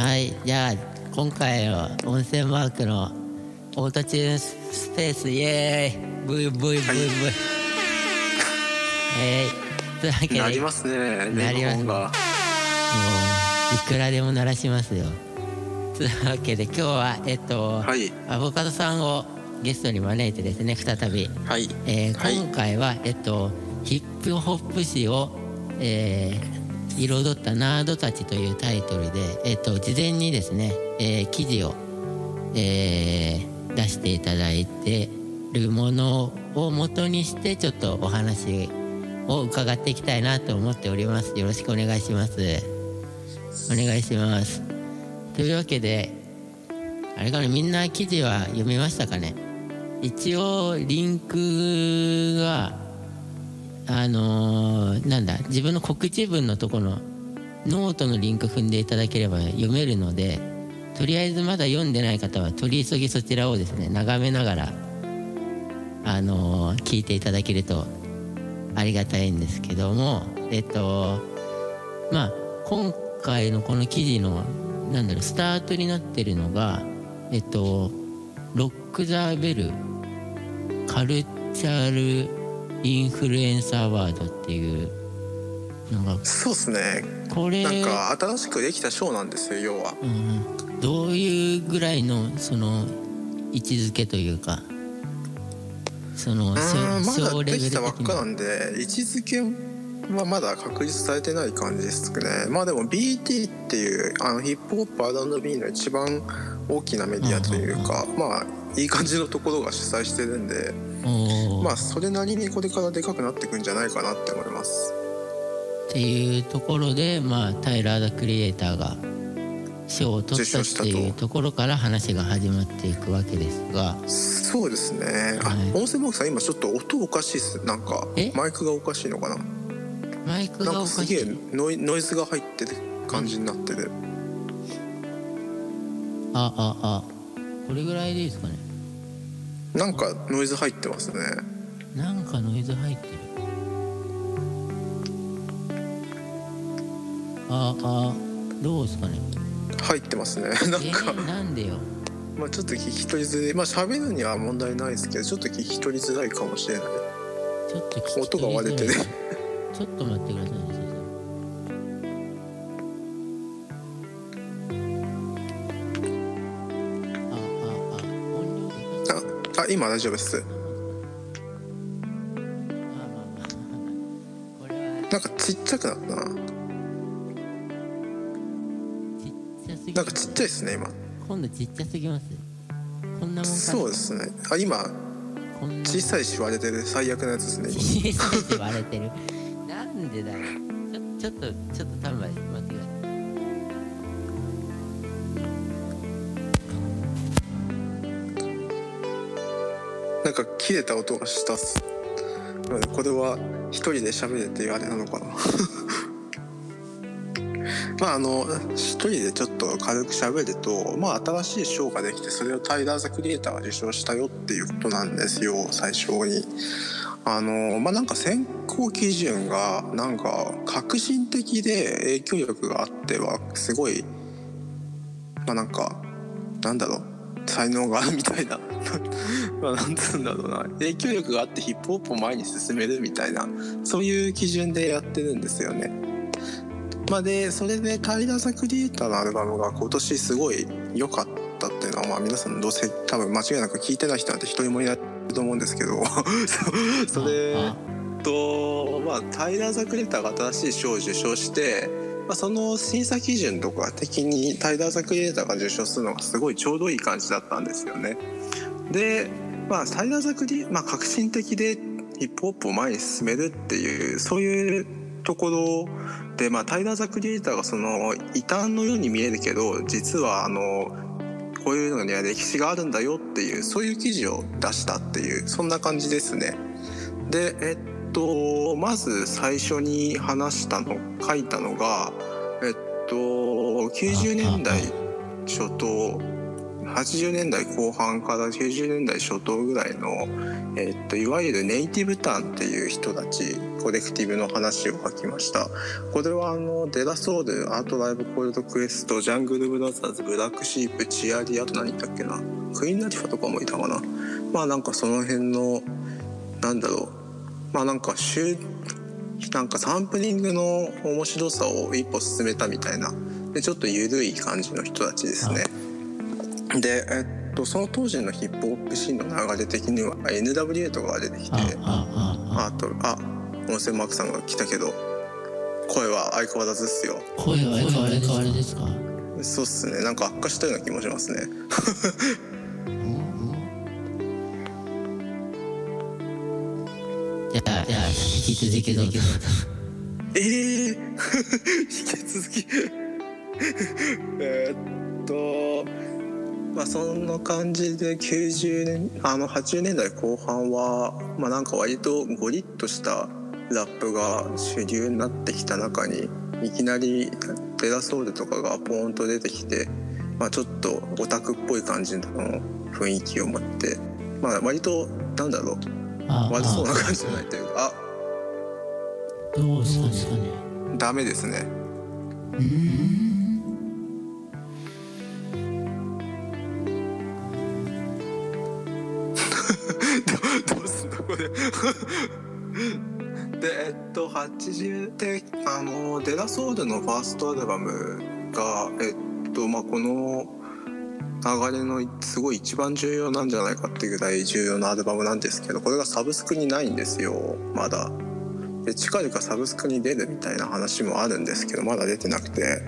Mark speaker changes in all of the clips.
Speaker 1: はい。じゃあ今回の温泉マークのオートチューンスペース。イエーイ。ブイブイブイブイ、えー、というわけで。
Speaker 2: なりますね。
Speaker 1: なりますもういくらでも鳴らしますよ。というわけで今日はえっと、
Speaker 2: はい。
Speaker 1: アボカドさんをゲストに招いてですね再び、
Speaker 2: はい。
Speaker 1: えー
Speaker 2: はい。
Speaker 1: 今回はえっとヒップホップ史を、えー彩ったナードたちというタイトルで、えっと、事前にですね、えー記事を、えー出していただいてるものを元にしてちょっとお話を伺っていきたいなと思っております。よろしくお願いします。お願いします。というわけであれかなみんな記事は読みましたかね？一応リンクがあのーなんだ自分の告知文のとこのノートのリンク踏んでいただければ読めるのでとりあえずまだ読んでない方は取り急ぎそちらをですね眺めながらあのー聞いていただけるとありがたいんですけどもえっとまあ今回のこの記事のなんだろうスタートになってるのがえっと Rock The Bellカルチャルインフルエンサーワードっていうのが。
Speaker 2: そうですね。
Speaker 1: これ。
Speaker 2: なんか新しくできた賞なんですよ要は。
Speaker 1: うん、どういうぐらいのその位置づけというか。その
Speaker 2: うーんま
Speaker 1: 小
Speaker 2: だできたばっかなんで位置づけはまだ確立されてない感じですね。まあでも BT っていうあのヒップホップ R&B の一番大きなメディアというかまあいい感じのところが主催してるんでまあそれなりにこれからでかくなっていくんじゃないかなって思います。
Speaker 1: っていうところで、まあ、タイラー・ザ・クリエイターが賞を取ったっていうところから話が始まっていくわけですが。
Speaker 2: そうですね。あ、
Speaker 1: はい。
Speaker 2: 音声ボックスさん今ちょっと音おかしいっす。なんか
Speaker 1: え
Speaker 2: マイクがおかしいのかな？
Speaker 1: マイク
Speaker 2: なんか
Speaker 1: がおかしい。
Speaker 2: すげえノイノイズが入ってる感じになってる
Speaker 1: あああ。これぐらいでいいですかね
Speaker 2: なんかノイズ入ってますね。
Speaker 1: なんかノイズ入ってる。ああどうですかね。
Speaker 2: 入ってますね。なん
Speaker 1: え
Speaker 2: か。
Speaker 1: ーなんでよ。
Speaker 2: まあちょっと聞き取りづらい。まあ喋るには問題ないですけどちょっと聞き取りづらいかもしれない。
Speaker 1: ちょっと
Speaker 2: 音が割れてね。
Speaker 1: ちょっと待ってくださいね
Speaker 2: 今大丈夫です。なんかちっちゃくなったな。なんかちっちゃいですね今。
Speaker 1: 今度ちっちゃすぎます。こんなもん
Speaker 2: そうですね。あ今小さいし割れてる。最悪なやつですね今。
Speaker 1: 小さいし割れてる。なんでだよ。ちょちょっとちょっと
Speaker 2: 切れた音がしたっす。これは一人で喋れっていうあれなのかな？まああの一人でちょっと軽く喋るとまあ新しい賞ができてそれをタイラー・ザ・クリエイターが受賞したよっていうことなんですよ最初に。あのまあなんか選考基準がなんか革新的で影響力があってはすごいまあなんかなんだろう才能があるみたいな。まあなんつうんだろうな影響力があってヒップホップを前に進めるみたいなそういう基準でやってるんですよね。まあ、でそれでタイラー・ザ・クリエイターのアルバムが今年すごい良かったっていうのはまあ皆さんどうせ多分間違いなく聞いてない人なんて一人もいないと思うんですけど それとまあタイラー・ザ・クリエイターが新しい賞を受賞して、まあ、その審査基準とか的にタイラー・ザ・クリエイターが受賞するのがすごいちょうどいい感じだったんですよね。でまあタイラー・ザ・クリエまあ革新的でヒップホップを前に進めるっていうそういうところで、まあ、タイラー・ザ・クリエイターがその異端のように見えるけど実はあのこういうのには歴史があるんだよっていうそういう記事を出したっていうそんな感じですね。でえっとまず最初に話したの書いたのがえっと90年代初頭80年代後半から90年代初頭ぐらいの、えっといわゆるネイティブタンっていう人たちコレクティブの話を書きました。これはあのデラソウルアートライブコールドクエストジャングルブラザーズブラックシープチアリあと何言ったっけなクイーンラティファとかもいたかな。まあなんかその辺のなんだろう。まあなんか週なんかサンプリングの面白さを一歩進めたみたいな。でちょっと緩い感じの人たちですね。で、えっと、その当時のヒップホップシーンの流れ的には NWA とかが出てきてあとあ音声マークさんが来たけど声は相変わらずっすよ。
Speaker 1: 声は相変わらずですか？
Speaker 2: そうっすね。なんか悪化したような気もしますね。
Speaker 1: じゃあじゃあ引き続きどうぞ。
Speaker 2: ええー、引き続き。えーっとまあそんな感じで90年あの80年代後半はまあなんか割とゴリッとしたラップが主流になってきた中にいきなりデラソウルとかがポーンと出てきて、まあ、ちょっとオタクっぽい感じの雰囲気を持って、まあ、割となんだろう悪そうな感じじゃないというか
Speaker 1: あ。どうですかね。
Speaker 2: ダメですね。
Speaker 1: うん
Speaker 2: 80であのデラソウルのファーストアルバムがえっとまあこの流れのすごい一番重要なんじゃないかっていうぐらい重要なアルバムなんですけどこれがサブスクにないんですよまだ。で近々サブスクに出るみたいな話もあるんですけどまだ出てなくて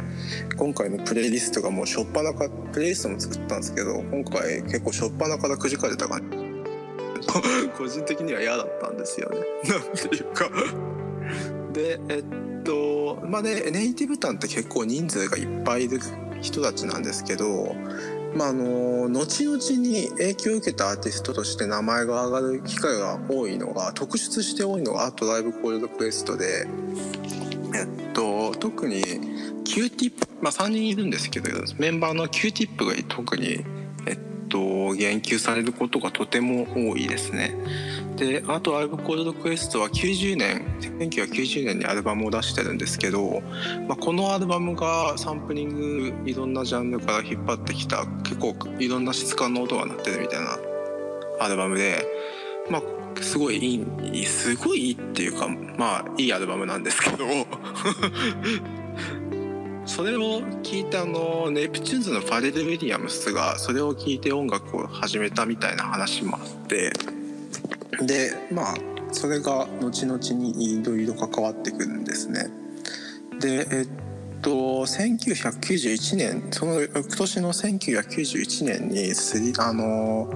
Speaker 2: 今回のプレイリストがもうしょっぱなかプレイリストも作ったんですけど今回結構しょっぱなからくじかれた感じ。個人的には嫌だったんですよね。なんていうか。でえっとまあねネイティブタンって結構人数がいっぱいいる人たちなんですけど、まあ、あの後々に影響を受けたアーティストとして名前が上がる機会が多いのが特出して多いのがアートライブコールドクエストで、えっと、特に Q ティップ、まあ、3人いるんですけどメンバーの Q ティップが特にえっと言及されることがとても多いですね。であとアルバコールドクエストは90年1990年にアルバムを出してるんですけど、まあ、このアルバムがサンプリングいろんなジャンルから引っ張ってきた結構いろんな質感の音が鳴ってるみたいなアルバムで、まあ、すごいいいすごいいいっていうかまあいいアルバムなんですけど それを聞いてあのネプチューンズのファレル・ウィリアムスがそれを聞いて音楽を始めたみたいな話もあってでまあそれが後々にいろいろ関わってくるんですね。でえっと1991年その翌年の1991年にスリあの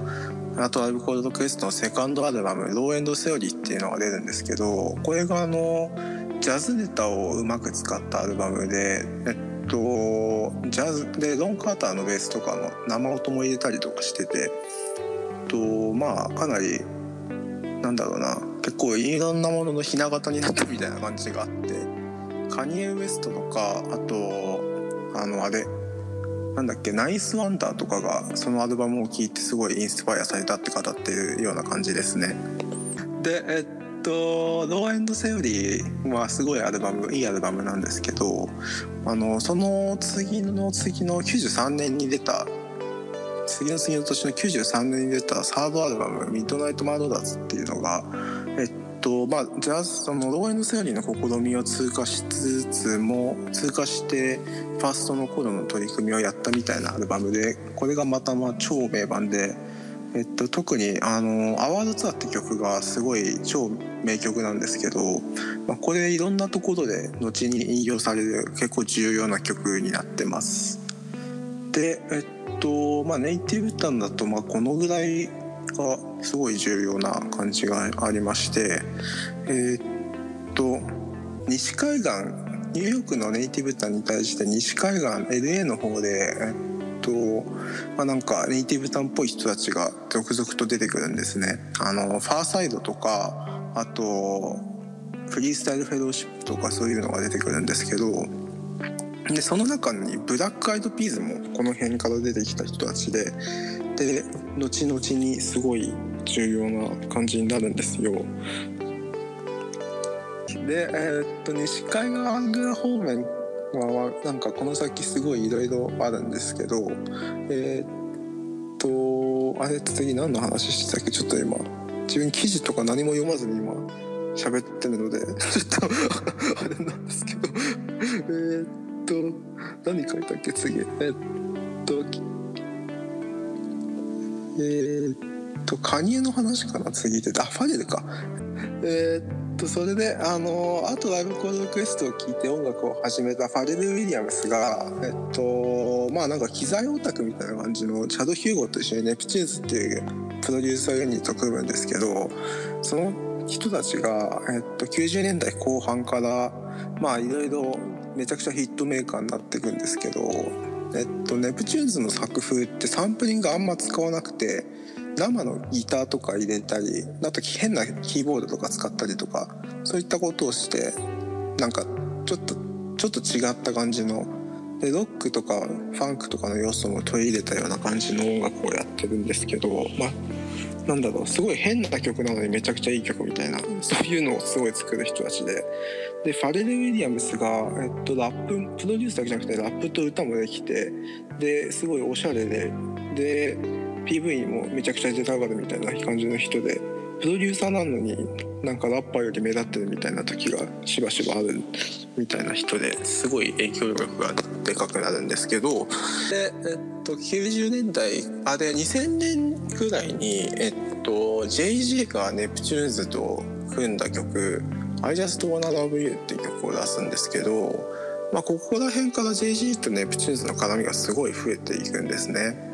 Speaker 2: あとアルコールドクエストのセカンドアルバム「ローエンドセオリー」っていうのが出るんですけどこれがあのジャズネタをうまく使ったアルバムでえっとジャズでロン・カーターのベースとかの生音も入れたりとかしててとまあかなりなんだろうな。結構いろんなもののひな形になったみたいな感じがあって。カニエ・ウエストとかあとあのあれ。なんだっけナイスワンダーとかがそのアルバムを聴いてすごいインスパイアされたって語っているような感じですね。でえっと「ローエンド・セオリー」はすごいアルバムいいアルバムなんですけどあのその次の次の93年に出た次の次の年の93年に出たサードアルバム「ミッドナイト・マドラーズ」っていうのがえっとまあジャズそのローエンド・セオリーの試みを通過しつつも通過してファーストの頃の取り組みをやったみたいなアルバムでこれがまたまあ超名盤で。えっと、特にあの「アワードツアー」って曲がすごい超名曲なんですけど、まあ、これいろんなところで後に引用される結構重要な曲になってます。でえっとまあネイティブタンだとまあこのぐらいがすごい重要な感じがありましてえっと西海岸ニューヨークのネイティブタンに対して西海岸 LA の方でえっとまあなんかネイティブタンっぽい人たちが続々と出てくるんですね。あのファーサイドとかあとフリースタイルフェローシップとかそういうのが出てくるんですけどでその中にブラックアイドピーズもこの辺から出てきた人たちでで後々にすごい重要な感じになるんですよ。で、えーっと西海岸方面はなんかこの先すごいいろいろあるんですけどえーっとあれ次何の話してたっけ？ちょっと今自分記事とか何も読まずに今喋ってるのでちょっと あれなんですけどえっとと何書いたっけ？次。えっとえっとカニエの話かな？次であファレルか。えーっとそれであのあとライブコードクエストを聞いて音楽を始めたファレル・ウィリアムスがえっとまあなんか機材オタクみたいな感じのチャド・ヒューゴと一緒にネプチューズっていうプロデューサーユニット組むんですけどその人たちが、えっと、90年代後半からまあいろいろめちゃくちゃヒットメーカーになっていくんですけど、えっと、ネプチューンズの作風ってサンプリングあんま使わなくて生のギターとか入れたりあと変なキーボードとか使ったりとかそういったことをしてなんかちょっとちょっと違った感じのでロックとかファンクとかの要素も取り入れたような感じの音楽をやってるんですけどまあなんだろうすごい変な曲なのにめちゃくちゃいい曲みたいなそういうのをすごい作る人たちで。でファレル・ウィリアムスが、えっと、ラッププロデュースだけじゃなくてラップと歌もできてですごいおしゃれでで PV もめちゃくちゃ出たがるみたいな感じの人でプロデューサーなのになんかラッパーより目立ってるみたいな時がしばしばあるみたいな人ですごい影響力がでかくなるんですけど。で、えっと、90年代あで2000年ぐらいに、えっと、JG がネプチューンズと組んだ曲「I Just Wanna Love You」っていう曲を出すんですけど、まあ、ここら辺から JG とネプチューンズの絡みがすごい増えていくんですね。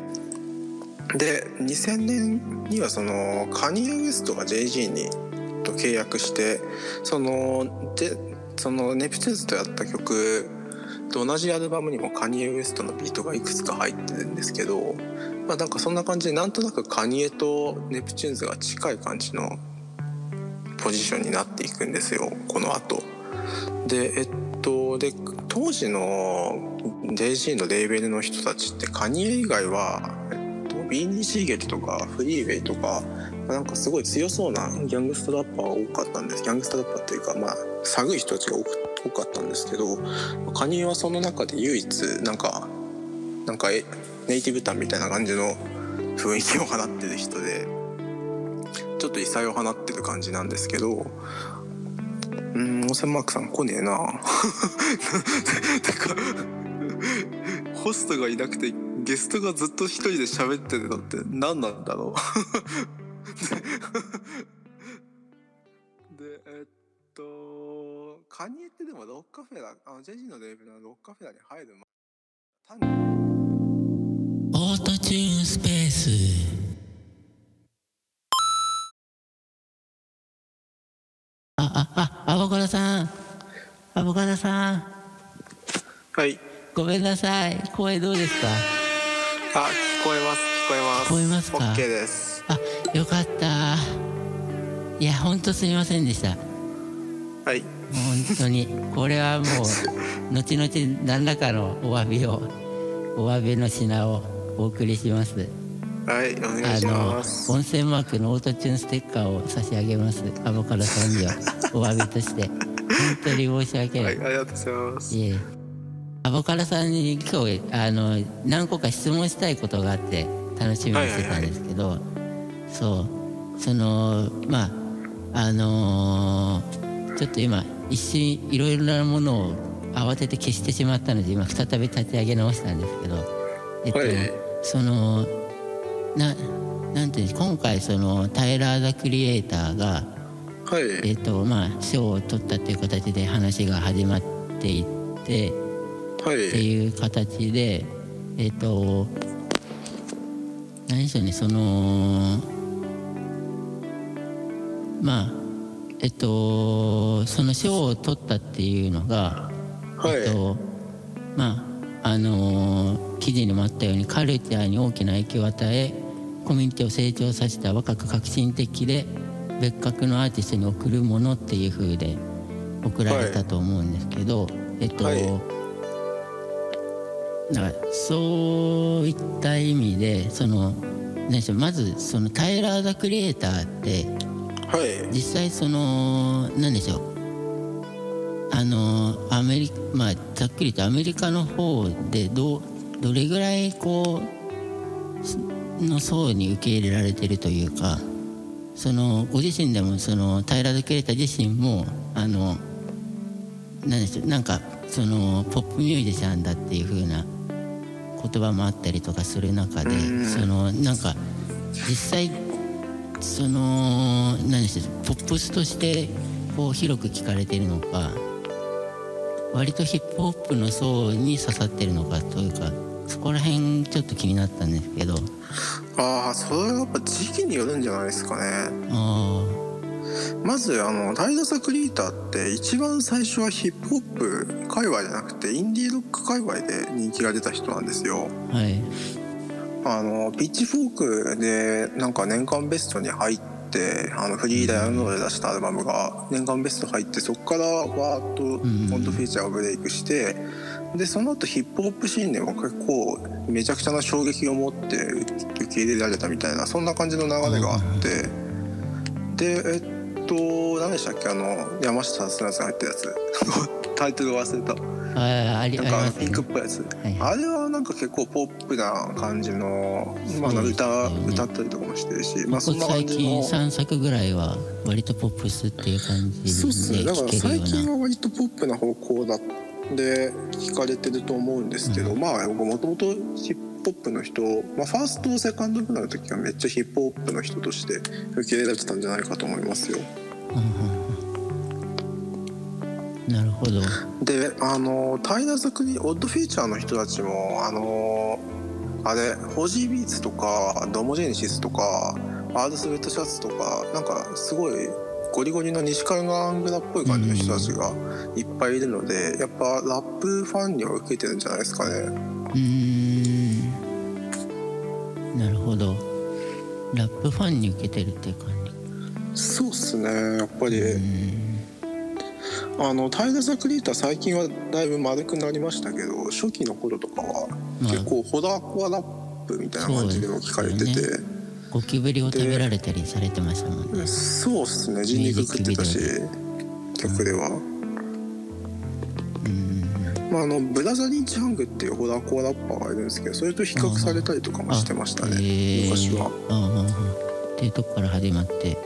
Speaker 2: で2000年にはそのカニエ・ウエストが JG にと契約してそのでそのネプチューンズとやった曲と同じアルバムにもカニエ・ウエストのビートがいくつか入ってるんですけどまあなんかそんな感じでなんとなくカニエとネプチューンズが近い感じのポジションになっていくんですよこの後。でえっとで当時の JG のレーベルの人たちってカニエ以外はビーニー・シーゲットとかフリーウェイとかなんかすごい強そうなギャングストラッパーが多かったんです。ギャングストラッパーっていうかまあ寒い人たちが多かったんですけどカニエはその中で唯一なんかなんかネイティブタンみたいな感じの雰囲気を放ってる人でちょっと異彩を放ってる感じなんですけどうんオセンマークさん来ねえな。てかホストがいなくてゲストがずっと一人で喋ってるのって何なんだろう。で えっとカニエってでもロッカフェラあジェジーのレーベルのロッカフェラに入る前。単に
Speaker 1: ートチューンスペース。あああアボカドさん。アボカドさん。
Speaker 2: はい。
Speaker 1: ごめんなさい。声どうですか？
Speaker 2: あ聞こえます聞こえます。
Speaker 1: 聞こえますか
Speaker 2: ？OK です。
Speaker 1: あよかった。いやほんとすみませんでした。
Speaker 2: はい。
Speaker 1: 本当に。これはもう 後々何らかのお詫びをお詫びの品をお送りします。
Speaker 2: はいお願いし
Speaker 1: あの
Speaker 2: ます
Speaker 1: 温泉マークのオートチューンステッカーを差し上げます。アボカドさんにはお詫びとして。本当に申し訳ない、
Speaker 2: はいありがとうございます。
Speaker 1: いえ。アボカドさんに今日あの何個か質問したいことがあって楽しみにしてたんですけど、そう。そのまああのーちょっと今一瞬いろいろなものを慌てて消してしまったので今再び立ち上げ直したんですけどえっと、
Speaker 2: はい
Speaker 1: そのななんて今回そのタイラー・ザ・クリエイターが
Speaker 2: はい。
Speaker 1: えっとまあ賞を取ったっていう形で話が始まっていって
Speaker 2: はい。
Speaker 1: っていう形でえっと何でしょうねそのまあえっとその賞を取ったっていうのが、
Speaker 2: はい。
Speaker 1: えっとまああの記事にもあったようにカルチャーに大きな影響を与えコミュニティを成長させた若く革新的で別格のアーティストに贈るものっていう風で贈られたと思うんですけど、えっと、
Speaker 2: はい。
Speaker 1: だからそういった意味でその何でしょうまずそのタイラー・ザ・クリエイターって
Speaker 2: はい。
Speaker 1: 実際その何でしょうあのアメリまあざっくりとアメリカの方でどうどれぐらいこうすの層に受け入れられてるというかそのご自身でもそのタイラー・ザ・クリエイター自身もあの何でしょうなんかそのポップミュージシャンだっていう風な言葉もあったりとかする中で
Speaker 2: うん。
Speaker 1: そのなんか実際その何でしょうポップスとしてこう広く聞かれてるのか割とヒップホップの層に刺さってるのかというかそこら辺ちょっと気になったんですけど。
Speaker 2: ああそれはやっぱ時期によるんじゃないですかね。
Speaker 1: あ
Speaker 2: まずあのタイダサクリエイターって一番最初はヒップホップ界隈じゃなくてインディーロック界隈で人気が出た人なんですよ。
Speaker 1: あはい。
Speaker 2: あのピッチフォークでなんか年間ベストに入ってあのフリーダイヤモンドで出したアルバムが年間ベスト入ってそこからわーっと
Speaker 1: ん
Speaker 2: モンドフィーチャーがブレイクしてでその後ヒップホップシーンでも結構めちゃくちゃな衝撃を持って受け入れられたみたいなそんな感じの流れがあって。でえっと何でしたっけ？あの山下達郎さんが入ったやつ。タイトル忘れた。
Speaker 1: あありあ
Speaker 2: なんかピンクっぽいやつ、
Speaker 1: はい
Speaker 2: あれはなんか結構ポップな感じの、まあ、歌
Speaker 1: よね。
Speaker 2: 歌ったりとかもしてるし、まあ、そんな感
Speaker 1: 最近
Speaker 2: じの
Speaker 1: 3作ぐらいは割とポップスっていう感じ
Speaker 2: そうっすね。
Speaker 1: で
Speaker 2: だから最近
Speaker 1: な
Speaker 2: は割とポップな方向だで聞かれてると思うんですけど、
Speaker 1: うん。
Speaker 2: まあ僕もともとヒップホップの人、まあ、ファーストセカンドぐらいの時はめっちゃヒップホップの人として受け入れられてたんじゃないかと思いますよ。
Speaker 1: うんなるほど。
Speaker 2: であのタイラー・ザ・クリオッドフィーチャーの人たちもあのあれホジービーツとかドモジェネシスとかアールスウェットシャツとかなんかすごいゴリゴリの西海岸っぽい感じの人たちがいっぱいいるのでやっぱラップファンには受けてるんじゃないですかね。
Speaker 1: うーん。なるほど。ラップファンに受けてるっていう感じ。
Speaker 2: そうっすねやっぱり、
Speaker 1: うん。
Speaker 2: あのタイラー・ザ・クリエイター最近はだいぶ丸くなりましたけど初期の頃とかは
Speaker 1: まあ
Speaker 2: 結構ホダコアラップみたいな感じでも聞かれてて。
Speaker 1: そうですよゴキブリを食べられたりされてましたもんね。
Speaker 2: そうっすね。人肉食ってたし曲では、
Speaker 1: うん。
Speaker 2: まあ、あのブラザリー・チャングっていうホラーコアラッパーがいるんですけどそれと比較されたりとかもしてましたね。
Speaker 1: あへー。
Speaker 2: 昔は。
Speaker 1: っていうとこから始まって。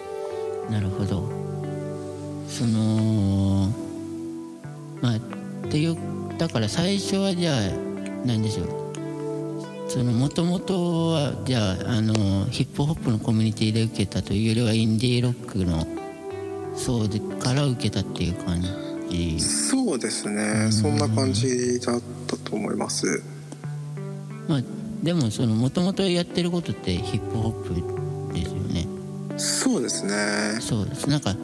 Speaker 1: なるほど。そのまあっていうだから最初はじゃあ何でしょうそのもともとはじゃああのヒップホップのコミュニティで受けたというよりはインディーロックの層でから受けたっていう感じ。
Speaker 2: そうですね。そんな感じだったと思います。
Speaker 1: まあでもそのもともとやってることってヒップホップですよね。
Speaker 2: そうですね。
Speaker 1: そうです。なんか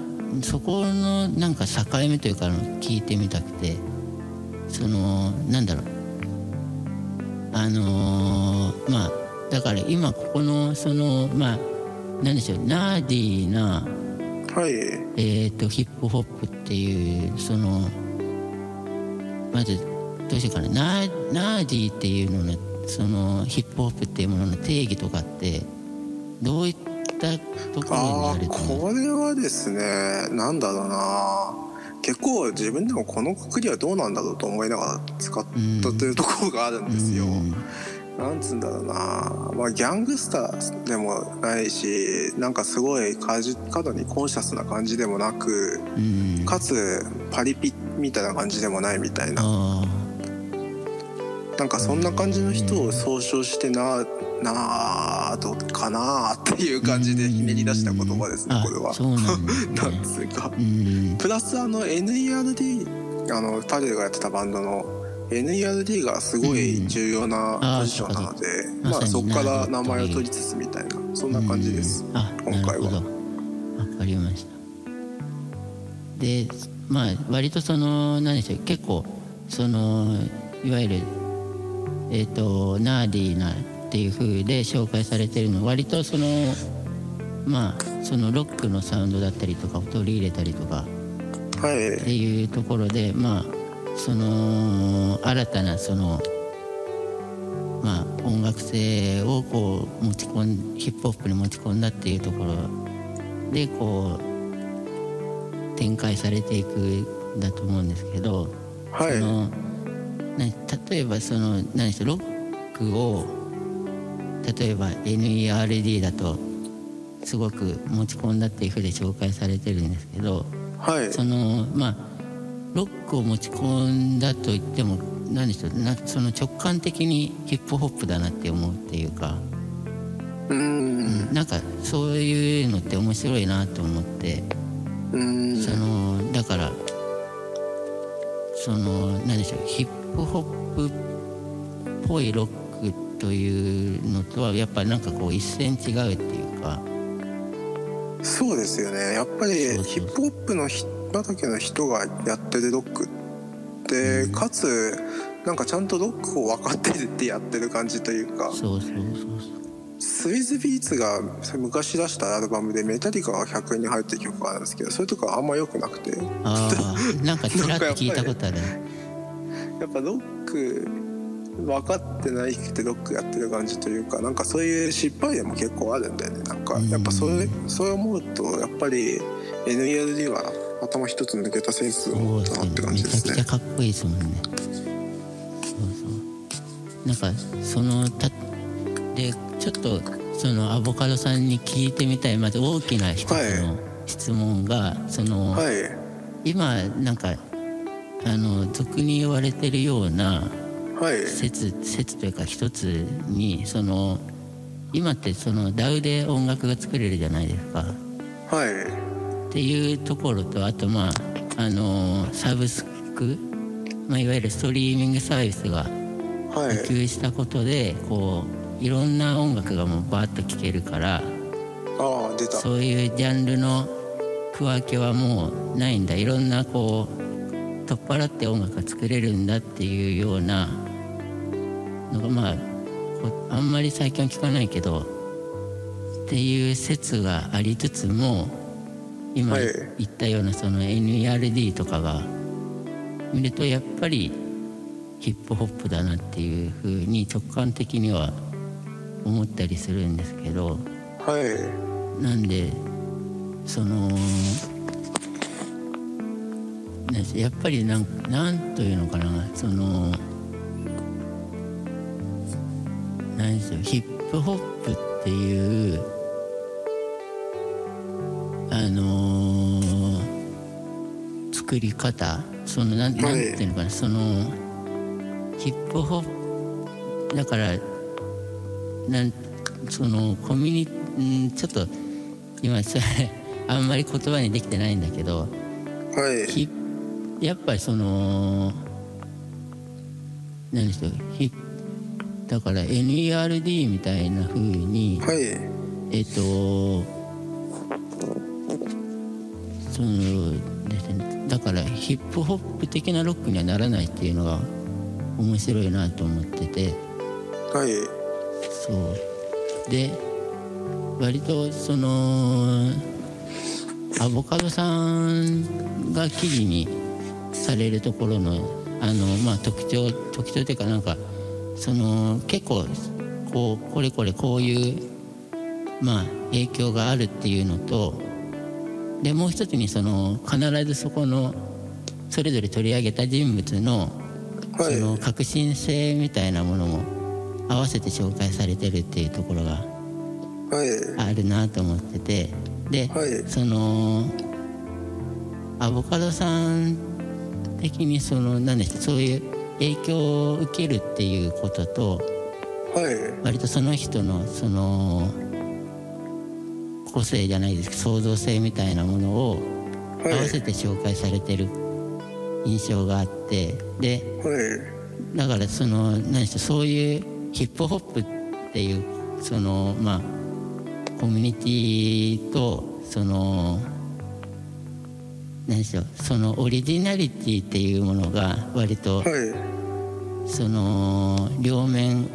Speaker 1: そこのなんか境目というかあの聞いてみたくて。そのなんだろうあのーまあだから今ここのそのまあなんでしょうナーディーな
Speaker 2: はい。
Speaker 1: えー、とヒップホップっていうそのまずどうしようかな。ナーナーディーっていうののそのヒップホップっていうものの定義とかってどういったところに
Speaker 2: あ
Speaker 1: ると思う？
Speaker 2: これはですねなんだろうな結構自分でもこのくくりはどうなんだろうと思いながら使ったというところがあるんですよ。
Speaker 1: うん。
Speaker 2: なんつうんだろうな、まあ、ギャングスターでもないしなんかすごい過度にコンシャスな感じでもなく
Speaker 1: うん。
Speaker 2: かつパリピみたいな感じでもないみたいな。
Speaker 1: あ
Speaker 2: なんかそんな感じの人を総称してななあどうかなっていう感じでひねり出した言葉ですね
Speaker 1: あ
Speaker 2: これは。
Speaker 1: そうなんですね。
Speaker 2: なんつうか。
Speaker 1: うん。
Speaker 2: プラスあの NERD あのタレルがやってたバンドの NERD がすごい重要な
Speaker 1: うん。
Speaker 2: ポジションなので、まあそこから名前を取りつつみたいなそんな感じです。
Speaker 1: うん。あ
Speaker 2: 今回は。
Speaker 1: わかりました。でまあ割とその何でしょう結構そのいわゆるえっ、とナーディーなっていう風で紹介されてるの。割とそのまあそのロックのサウンドだったりとかを取り入れたりとか
Speaker 2: はい
Speaker 1: っていうところでまあその新たなそのまあ、音楽性をこう持ち込んヒップホップに持ち込んだっていうところでこう展開されていくんだと思うんですけど、
Speaker 2: はい。
Speaker 1: そのな例えばその何でしょうロックを例えば NERD だとすごく持ち込んだっていうふうで紹介されてるんですけど
Speaker 2: はい。
Speaker 1: そのまあロックを持ち込んだと言っても何でしょうなその直感的にヒップホップだなって思うっていうか、
Speaker 2: うん。
Speaker 1: なんかそういうのって面白いなと思って、
Speaker 2: うん。
Speaker 1: そのだからその何でしょうヒップホップっぽいロックというのとはやっぱなんかこう一線違うっていうか。
Speaker 2: そうですよね。やっぱりヒップホップのひ畑の人がやってるロックって、
Speaker 1: うん。
Speaker 2: かつなんかちゃんとロックを分かってるってやってる感じというか。
Speaker 1: そうそうそうそう。
Speaker 2: スイズビーツが昔出したアルバムでメタリカが100円に入ってる曲があるんですけどそれとかあんま良くなくて。
Speaker 1: ああなんかちらっと聞いたことある。
Speaker 2: やっぱロック分かってないくてロックやってる感じというかなんかそういう失敗例も結構あるんだよね。なんか
Speaker 1: うん。
Speaker 2: やっぱそれそう思うとやっぱり NELD は頭一つ抜けたセンスを持ったなって感じですね。
Speaker 1: めちゃくちゃかっこいいですもんね。そうそう。なんかそのたでちょっとそのアボカドさんに聞いてみたいまず大きな一つの質問が、その、
Speaker 2: はい。
Speaker 1: 今なんかあの俗に言われてるような
Speaker 2: はい。
Speaker 1: 説説というか一つにその今ってその DAW で音楽が作れるじゃないですか。
Speaker 2: はい。
Speaker 1: っていうところとあとまああのサブスク、まあ、いわゆるストリーミングサービスが
Speaker 2: はい。
Speaker 1: 普及したことでこういろんな音楽がもうバーッと聴けるから
Speaker 2: ああ出た。
Speaker 1: そういうジャンルの区分けはもうないんだ。いろんなこう取っ払って音楽が作れるんだっていうようなのがまああんまり最近は聞かないけどっていう説がありつつも今
Speaker 2: はい。
Speaker 1: 言ったようなその NERD とかが見るとやっぱりヒップホップだなっていうふうに直感的には思ったりするんですけど
Speaker 2: はい。
Speaker 1: なんでそのやっぱりなんなんというのかなその何でしょうヒップホップっていうあのー作り方そのなんなんていうのかなそのヒップホップだからなんそのコミュニんちょっと今それあんまり言葉にできてないんだけど
Speaker 2: はい。
Speaker 1: ヒやっぱりその何でしょうヒだから NERD みたいな風に
Speaker 2: はい。
Speaker 1: えっ、とそのですねだからヒップホップ的なロックにはならないっていうのが面白いなと思ってて。
Speaker 2: はい。
Speaker 1: そう。で割とそのアボカドさんが記事にされるところのあの、まあ、特徴特徴というかなんかその結構こうこれこれこういう、まあ、影響があるっていうのとでもう一つにその必ずそこのそれぞれ取り上げた人物のそ
Speaker 2: はい。
Speaker 1: の革新性みたいなものも合わせて紹介されてるっていうところが
Speaker 2: はい。
Speaker 1: あるなと思っててで、
Speaker 2: はい。
Speaker 1: そのアボカドさん的にその何でしょうそういう影響を受けるっていうことと
Speaker 2: はい。
Speaker 1: 割とその人のその個性じゃないですけど創造性みたいなものを合
Speaker 2: はい。
Speaker 1: わせて紹介されてる印象があってで
Speaker 2: はい。
Speaker 1: だからその何でしょうそういうヒップホップっていうそのまあコミュニティとその何でしょうそのオリジナリティっていうものが割と
Speaker 2: はい。
Speaker 1: その両面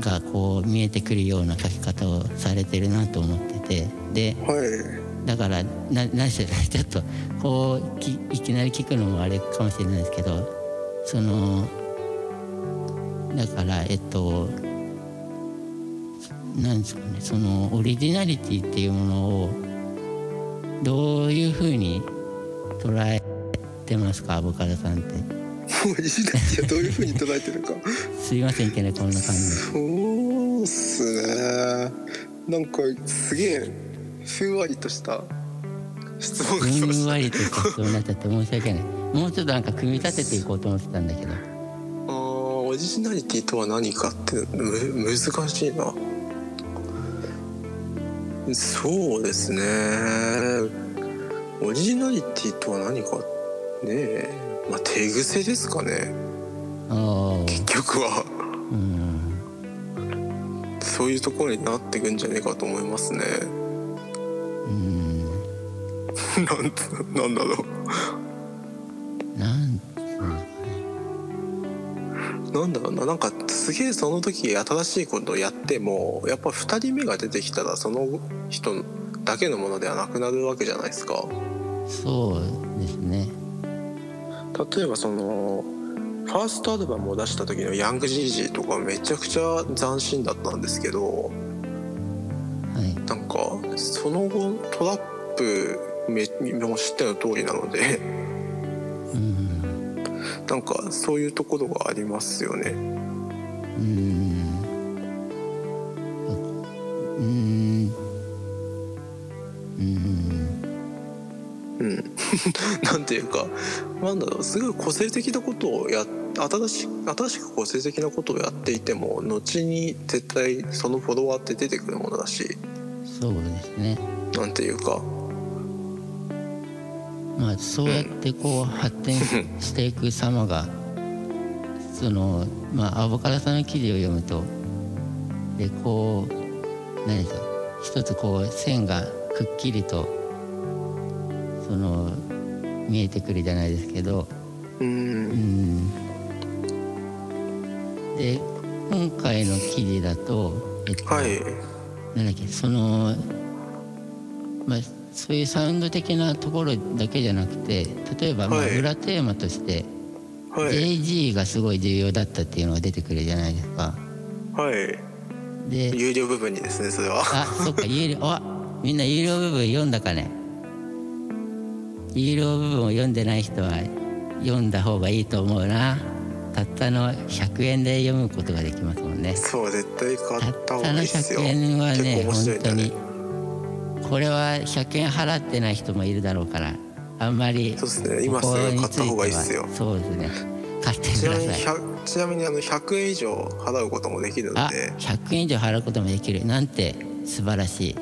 Speaker 1: がこう見えてくるような書き方をされてるなと思ってて。で
Speaker 2: はい。
Speaker 1: だからな何しろ ちょっとこうきいきなり聞くのもあれかもしれないですけどそのだからえっとなんですかねそのオリジナリティっていうものをどういうふうに捉えてますかアボカドさんって？
Speaker 2: オリジナリティはどういうふうに捉えてるか。
Speaker 1: すいませんけどこんな感じ
Speaker 2: そうっすね。なんかすげえふんわりとした質問が来ま
Speaker 1: ふん
Speaker 2: した
Speaker 1: わりとした質問になっちゃって申し訳ない。もうちょっとなんか組み立てていこうと思ってたんだけど。
Speaker 2: あーオリジナリティとは何かってむ難しいなそうですね。オリジナリティとは何かね。えまあ手癖ですかね。結局は。
Speaker 1: うん。
Speaker 2: そういうところになっていくんじゃねえかと思いますね。
Speaker 1: うん。
Speaker 2: なんつなんだろ
Speaker 1: なんつうの
Speaker 2: うなんだろうななんかすげえその時新しいことをやってもやっぱ2人目が出てきたらその人だけのものではなくなるわけじゃないですか。
Speaker 1: そうですね。
Speaker 2: 例えばそのファーストアルバムを出した時の「ヤングジージー」とかめちゃくちゃ斬新だったんですけど
Speaker 1: はい。
Speaker 2: なんかその後トラップめも知っての通りなので
Speaker 1: うん
Speaker 2: なんかそういうところがありますよね。
Speaker 1: うん。うん。うん。
Speaker 2: うん、なんていうかなんだろうすごい個性的なことをや新し新しく個性的なことをやっていても後に絶対そのフォロワーって出てくるものだし。
Speaker 1: そうですね。
Speaker 2: なんていうか
Speaker 1: まあそうやってこう発展していく様がそのまあアボカドさんの記事を読むとでこう何でしょう一つこう線がくっきりとその見えてくるじゃないですけど。
Speaker 2: う
Speaker 1: うん。んで今回の記事だと、えっと
Speaker 2: はい。
Speaker 1: なんだっけそのまあそういうサウンド的なところだけじゃなくて例えばまあ
Speaker 2: はい。
Speaker 1: 裏テーマとして、
Speaker 2: はい。
Speaker 1: JG がすごい重要だったっていうのが出てくるじゃないですか。
Speaker 2: はい。
Speaker 1: で
Speaker 2: 有料部分にですねそれは。
Speaker 1: あそっか有料あみんな有料部分読んだかね。有料部分を読んでない人は読んだ方がいいと思うな。たったの100円で読むことができますもんね。
Speaker 2: そう絶対買
Speaker 1: た
Speaker 2: っ方が
Speaker 1: ったたの100
Speaker 2: いいっすよ
Speaker 1: 円はね
Speaker 2: 結構面白いんだね。
Speaker 1: 本当にこれは100円払ってない人もいるだろうからあんまり
Speaker 2: そうですね。今すぐ買った方がいいっすよ。
Speaker 1: そうですね。買って
Speaker 2: ちなみに
Speaker 1: ください
Speaker 2: 100ちなみにあの100円以上払うこともできるの
Speaker 1: あ
Speaker 2: で
Speaker 1: 100円以上払うこともできる。なんて素晴らしい。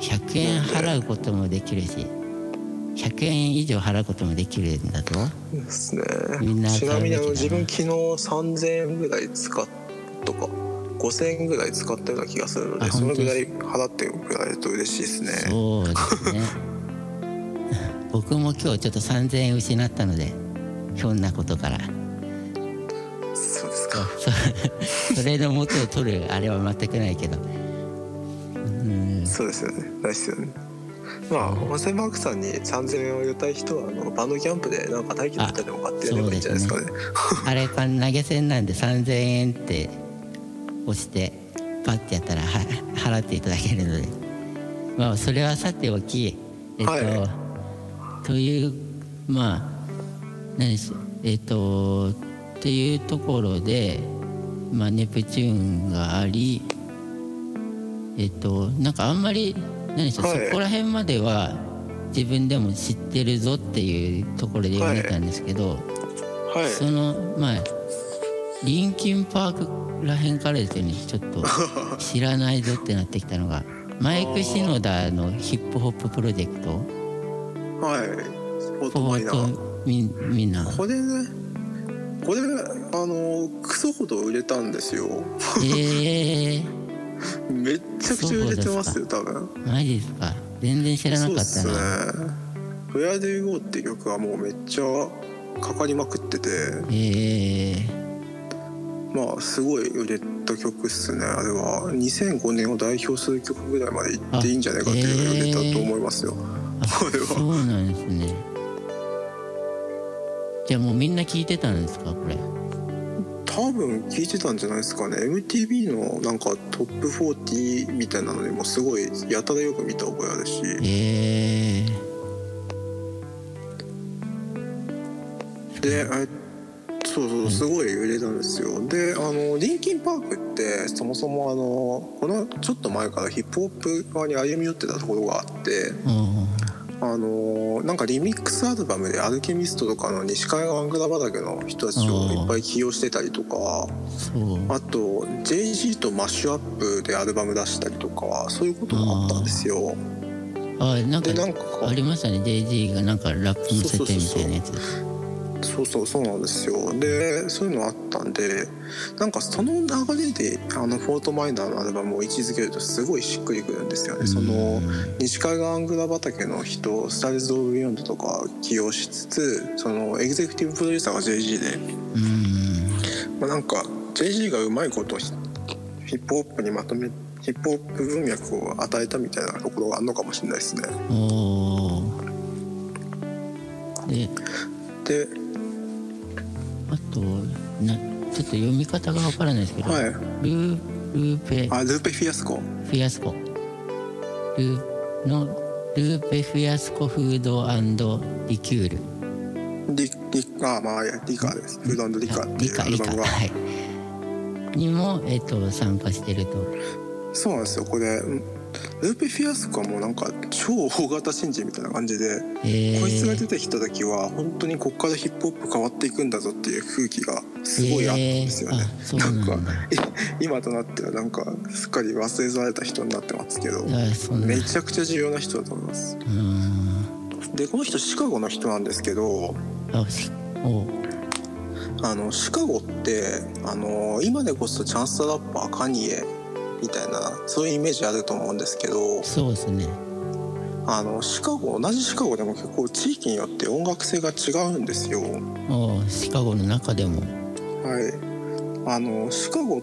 Speaker 1: 100円払うこともできるし100円以上払うこともできるんだと
Speaker 2: ですね。
Speaker 1: みんな
Speaker 2: ちなみにあの自分昨日3000円ぐらい使っとか5000円ぐらい使ったような気がするの
Speaker 1: あ
Speaker 2: でそのぐらい払ってくれると嬉しいですね。
Speaker 1: そうですね。僕も今日ちょっと3000円失ったのでひょんなことから。
Speaker 2: そうですか。
Speaker 1: そ それの元を取るあれは全くないけど。うん。
Speaker 2: そうですよね。ないっすよね。まあ温泉マークさんに3000円を入れたい人はあのバンドキャンプでなんか待機の人でも買ってやればいいんじゃないですかね。
Speaker 1: あれか投げ銭なんで3000円って押してパッてやったらは払っていただけるので。まあそれはさておきえっと、
Speaker 2: はい。
Speaker 1: というまあ何でしえっとっていうところで、まあ、ネプチューンがありえっとなんかあんまり何でしょう、
Speaker 2: はい。
Speaker 1: そこら辺までは自分でも知ってるぞっていうところで読めたんですけど、
Speaker 2: はい。
Speaker 1: そのまあリンキンパークらへんからですよねちょっと知らないぞってなってきたのが マイク・シノダのヒップホッププロジェクト。
Speaker 2: はい。
Speaker 1: フォー
Speaker 2: マイナー。
Speaker 1: トみみんな
Speaker 2: これねこれあのクソほど売れたんですよ。
Speaker 1: えー、
Speaker 2: めっちゃくちゃ売れてますよ多分。
Speaker 1: マジですか。全然知らなかったな。
Speaker 2: すね「Where Do You Go」って曲はもうめっちゃかかりまくってて。
Speaker 1: えー、
Speaker 2: まあすごい売れた曲っすね。あれは。2005年を代表する曲ぐらいまでいっていいんじゃないかっていうぐらい売れたと思いますよ、
Speaker 1: あ
Speaker 2: これは。
Speaker 1: そうなんですね。じゃあもうみんな聞いてたんですかこれ？
Speaker 2: 多分聞いてたんじゃないですかね。MTV のなんかトップ40みたいなのにもすごいやたらよく見た覚えあるし。
Speaker 1: え
Speaker 2: でえそうそうすごい売れたんですよ。であのリンキンパークってそもそもあのこのちょっと前からヒップホップ側に歩み寄ってたところがあって
Speaker 1: ー、うん
Speaker 2: あのなんかリミックスアルバムでアルケミストとかの西海岸アングラ畑の人たちをいっぱい起用してたりとか
Speaker 1: そう。
Speaker 2: あと JG とマッシュアップでアルバム出したりとかそういうこともあったんですよ。
Speaker 1: あなんか
Speaker 2: でなんか
Speaker 1: ありましたね。JG がなんかラップの設定みたいなやつ。
Speaker 2: そうそうそうなんですよ。でそういうのあったんでなんかその流れであのフォートマイナーのアルバムを位置づけるとすごいしっくりくるんですよね。その西海岸アングラ畑の人スタイルズ・オブ・ビヨンドとか起用しつつそのエグゼクティブプロデューサーが JAY-Z で、
Speaker 1: うん。
Speaker 2: まあ、なんか JG がうまいことヒヒップホップにまとめヒップホップ文脈を与えたみたいなところがあるのかもしれないですね。
Speaker 1: で、あとなちょっと読み方がわからないですけど、
Speaker 2: はい、
Speaker 1: ルールーペ
Speaker 2: あルーペ・フィアスコ。
Speaker 1: フィアスコ。ルーのルーペフィアスコフードリキュール。
Speaker 2: リリあまあいやリカーです。フードリカーっていう
Speaker 1: リカリ
Speaker 2: アルバムが。
Speaker 1: カはい。にも、えっと参加してると。
Speaker 2: そうなんですよ。これうんルーペ・フィアスコはもうなんか超大型新人みたいな感じで、
Speaker 1: えー、
Speaker 2: こいつが出てきた時は本当にこっからヒップホップ変わっていくんだぞっていう空気がすごいあったんですよね、
Speaker 1: えー。なんだ。
Speaker 2: かい 今となってはなんかすっかり忘れ去られた人になってますけどめちゃくちゃ重要な人だと思います。でこの人シカゴの人なんですけど
Speaker 1: あ
Speaker 2: のシカゴってあの今でこそチャンスラッパーカニエみたいなそういうイメージあると思うんですけど
Speaker 1: そうですね。
Speaker 2: あのシカゴ同じシカゴでも結構地域によって音楽性が違うんですよ。
Speaker 1: おシカゴの中でも。
Speaker 2: はい、あのシカゴ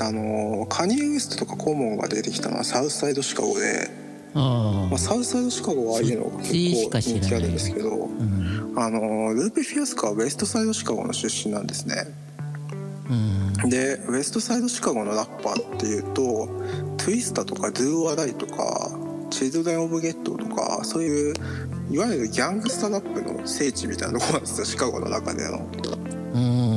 Speaker 2: あのカニエ・ウエストとかコモンが出てきたのはサウスサイドシカゴで、
Speaker 1: あ
Speaker 2: まあ、サウスサイドシカゴはああいうのが結構人気あるんですけど
Speaker 1: あうん。
Speaker 2: あのルーペ・フィアスカはウエストサイドシカゴの出身なんですね。
Speaker 1: うん
Speaker 2: でウエストサイドシカゴのラッパーっていうとトゥイスタとかドゥー・ア・ライとかチルドレン・オブ・ゲットとかそういういわゆるギャングスタラップの聖地みたいなところなんですよシカゴの中での。
Speaker 1: うん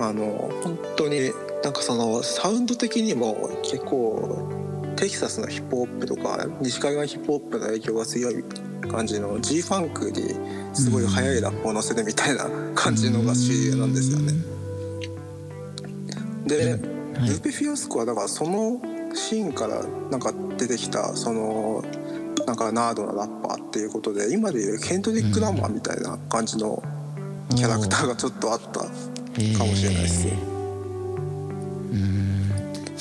Speaker 2: あの本当になんかそのサウンド的にも結構テキサスのヒップホップとか西海岸ヒップホップの影響が強い感じの G ファンクにすごい速いラップを乗せるみたいな感じのが主流なんですよね。で、
Speaker 1: はい。
Speaker 2: ルーペ・フィアスコはだからそのシーンからなんか出てきたそのなんかナードなラッパーっていうことで今でいうケントリック・ラマーみたいな感じのキャラクターがちょっとあったかもしれないですね。
Speaker 1: うん。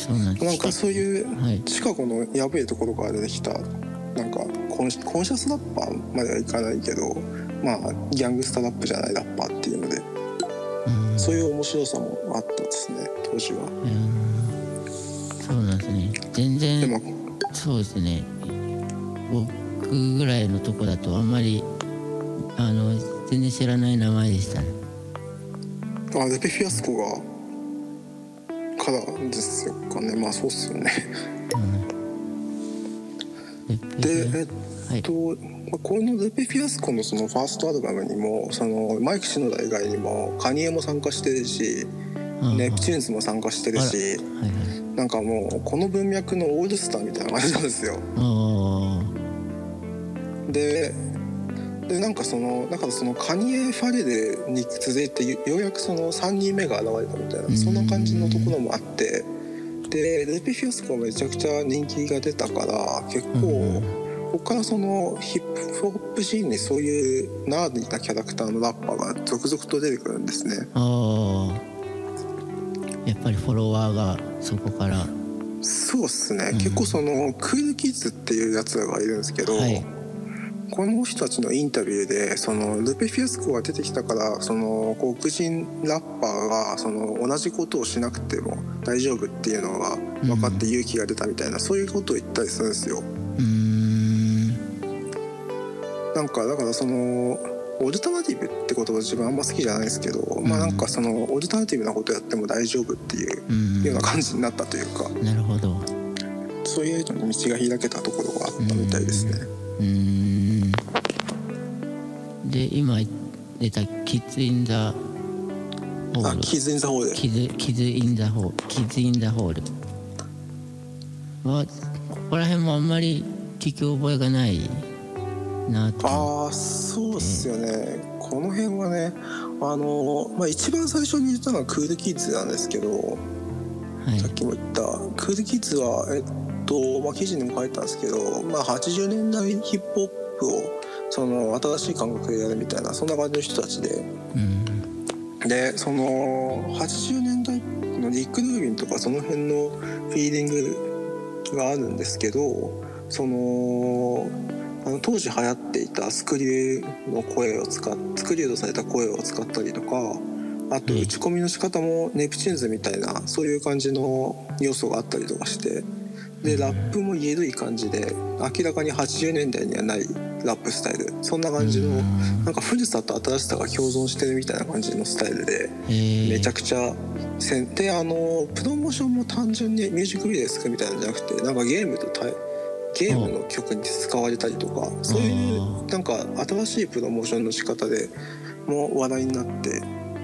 Speaker 1: なん
Speaker 2: なんかそういう
Speaker 1: はい。
Speaker 2: シカゴのやべえところから出てきたなんかコンコンシャスラッパーまではいかないけどまあギャングスタラップじゃないラッパーっていうので
Speaker 1: うん
Speaker 2: そういう面白さもあったですね当時は。
Speaker 1: うん。そうなんですね。全然そうですね。僕ぐらいのとこだとあんまりあの全然知らない名前でしたね。
Speaker 2: あレペフィアスコがからですよかね。まあそうっすよね。
Speaker 1: うん
Speaker 2: でえ
Speaker 1: はい
Speaker 2: っと、まあこのレペフィアスコのそのファーストアルバムにもそのマイク・シノダ以外にもカニエも参加してるし
Speaker 1: うん
Speaker 2: ネプチューンズも参加してるし。
Speaker 1: はいはい。
Speaker 2: なんかもうこの文脈のオールスターみたいな感じなんですよ。
Speaker 1: あ
Speaker 2: ででなんかそのだからそのカニエ・ファレルに続いてようやくその3人目が現れたみたいなそんな感じのところもあってでレペフィアスコがめちゃくちゃ人気が出たから結構、
Speaker 1: うん
Speaker 2: ここからそのヒップホップシーンにそういうナーディーなキャラクターのラッパーが続々と出てくるんですね。
Speaker 1: ああやっぱりフォロワーがそこから。
Speaker 2: そうっすね、
Speaker 1: うん
Speaker 2: 結構そのクールキッズっていうやつらがいるんですけど、
Speaker 1: はい
Speaker 2: この人たちのインタビューでそのルペフィアスコが出てきたからその黒人ラッパーがその同じことをしなくても大丈夫っていうのが分かって勇気が出たみたいな、そういうことを言ったりするんですよ。
Speaker 1: うーん。
Speaker 2: なんかだからそのオルタナティブって言葉自分あんま好きじゃないですけど、まあなんかそのオルタナティブなことやっても大丈夫っていう
Speaker 1: うん。
Speaker 2: ような感じになったというか、
Speaker 1: なるほど。
Speaker 2: そういうのに道が開けたところがあったみたいですね。
Speaker 1: うーんで今出た「Kidz in the Hall」
Speaker 2: あ
Speaker 1: Kidz in the Hall Kidz Kidz in the Hall Kidz in the Hall はここら辺もあんまり聞き覚えがないなと
Speaker 2: ああそうっすよね、この辺はねあの、まあ、一番最初に言ったのはクールキッズなんですけど
Speaker 1: はい。
Speaker 2: さっきも言った。クールキッズはえっと、まあ、記事にも書いたんですけど、まあ、80年代ヒップホップをその新しい感覚でやるみたいなそんな感じの人たちで。
Speaker 1: うん
Speaker 2: でその80年代のリック・ルービンとかその辺のフィーリングがあるんですけどそのあの当時流行っていたスクリューの声を使っスクリュードされた声を使ったりとかあと
Speaker 1: うん。
Speaker 2: 打ち込みの仕方もネプチューンズみたいなそういう感じの要素があったりとかして。でラップも緩い感じで明らかに80年代にはないラップスタイル。そんな感じの
Speaker 1: うん。
Speaker 2: なんか古さと新しさが共存してるみたいな感じのスタイルで
Speaker 1: えー。
Speaker 2: めちゃくちゃせんであのプロモーションも単純にミュージックビデオで作るみたいなんじゃなくてなんかゲームと対ゲームの曲に使われたりとかそういうなんか新しいプロモーションの仕方でもう話題になって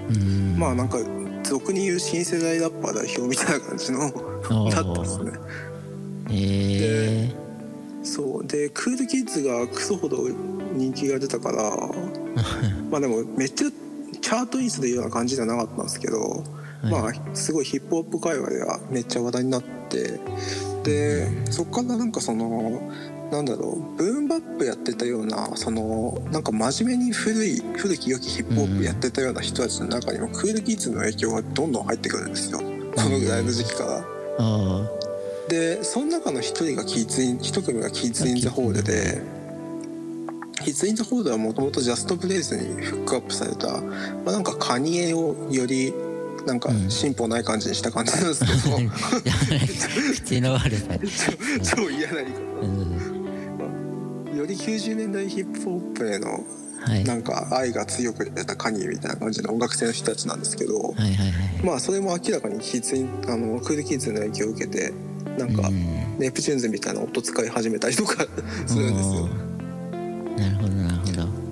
Speaker 1: うん。
Speaker 2: まあなんか俗に言う新世代ラッパー代表みたいな感じのだったんですね。
Speaker 1: えー
Speaker 2: そう。でクールキッズがクソほど人気が出たから まあでもめっちゃチャートインするような感じじゃなかったんですけど、まあすごいヒップホップ界隈ではめっちゃ話題になってでそっからなんかそのなんだろうブーンバップやってたようなそのなんか真面目に古い古き良きヒップホップやってたような人たちの中にもクールキッズの影響がどんどん入ってくるんですよ。このぐらいの時期から。
Speaker 1: あ
Speaker 2: でその中の一人がキッズイン一組がキッズ・イン・ザ・ホールでキッズ・イン・ザ・ホールはもともとジャスト・ブレイズにフックアップされた、まあ、なんかカニエをよりなんか
Speaker 1: うん。
Speaker 2: 進歩ない感じにした感じなんですけど、
Speaker 1: 口の悪さ
Speaker 2: 超超 嫌な言い
Speaker 1: うん。
Speaker 2: 方より90年代ヒップホップへの
Speaker 1: はい。
Speaker 2: なんか愛が強く出たカニエみたいな感じの音楽性の人たちなんですけど、
Speaker 1: はいはいはい
Speaker 2: まあそれも明らかにキッズあのクールキッズの影響を受けてなんか、
Speaker 1: うん。
Speaker 2: ネプチューンズみたいな音使い始めたりとか するんですよ。
Speaker 1: なるほどなるほど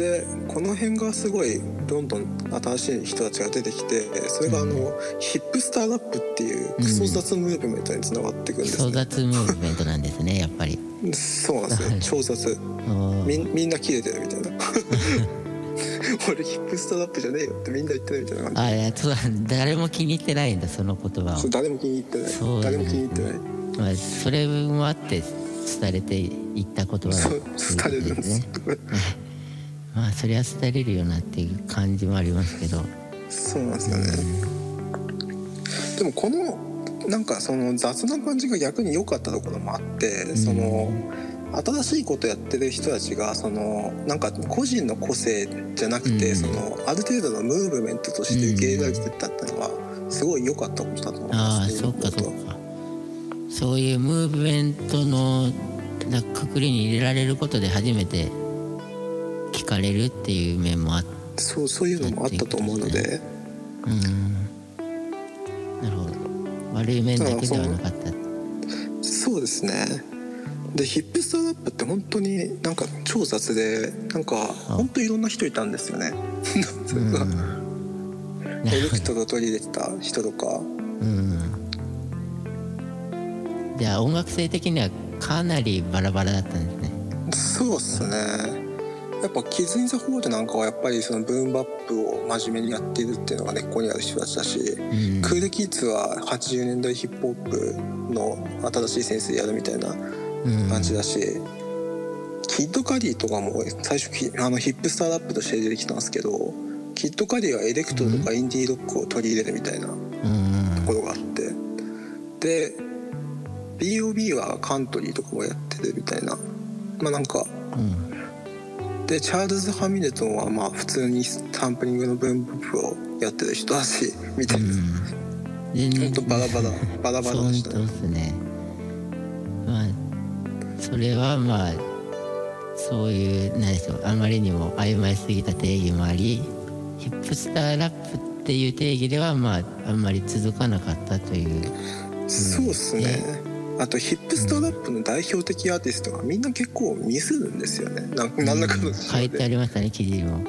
Speaker 2: でこの辺がすごいどんどん新しい人たちが出てきてそれがあの、ヒップスターラップっていうクソ雑ムーブメントにつながっていくんです
Speaker 1: 争
Speaker 2: ね、
Speaker 1: 奪ムーブメントなんですねやっぱり。
Speaker 2: そうなんですよ。超雑。みんみんなキレてるみたいな。俺ヒップスターラップじゃねえよってみんな言ってるみたいな感じ。
Speaker 1: あいやそう誰も気に入ってないんだその言葉を
Speaker 2: 誰も気に入ってない、
Speaker 1: そう
Speaker 2: 誰も気に入ってない。
Speaker 1: まあ、それもあって廃れていった言葉
Speaker 2: るんです
Speaker 1: ねまあそりゃ廃れるよなっていう感じもありますけど。
Speaker 2: そうなんですよね。でもこのなんかその雑な感じが逆に良かったところもあってその新しいことやってる人たちがそのなんか個人の個性じゃなくて
Speaker 1: うん。
Speaker 2: そのある程度のムーブメントとして受け入れられてたってのはすごい良かったことだと思い
Speaker 1: あ
Speaker 2: ますね
Speaker 1: あそっかそっか。そういうムーブメントのなくくりに入れられることで初めて聞かれるっていう面もあっ
Speaker 2: そうそういうのもあったと思うので。
Speaker 1: うん。なるほど。悪い面だけではなかった。
Speaker 2: そうですね。でヒップスターラップって本当になんか超雑でなんか本当いろんな人いたんですよね。それがエレクトロ取り入れてた人とか。
Speaker 1: うん。じゃあ音楽性的にはかなりバラバラだったんですね。
Speaker 2: そうっすねやっぱ Kidz in the Hall なんかはやっぱりそのブーンバップを真面目にやっているっていうのが根っこにある人たちだし、
Speaker 1: うん。
Speaker 2: Cool Kids は80年代ヒップホップの新しいセンスでやるみたいな
Speaker 1: うん。
Speaker 2: 感じだし、キッドカリーとかも最初ヒあの hipster rap として出てきたんですけどキッドカリーはエレクトロとかインディーロックを取り入れるみたいなと
Speaker 1: うん。
Speaker 2: ころがあって。で B.O.B はカントリーとかもやってるみたいな。まあなんか
Speaker 1: うん
Speaker 2: でチャールズ・ハミルトンはまあ普通にサンプリングの文部をやってる人だしみたいな、
Speaker 1: 全
Speaker 2: ほんとバラバラバラバラでした
Speaker 1: そう
Speaker 2: ね
Speaker 1: ですね。まあそれはまあそういう何でしょうあまりにも曖昧すぎた定義もありヒップスターラップっていう定義ではまああんまり続かなかったという。
Speaker 2: そうっすねあとヒップスターラップの代表的アーティストがみんな結構ミスるんですよね。なん何らかの
Speaker 1: 書いてあ
Speaker 2: で
Speaker 1: りましたね記事にも。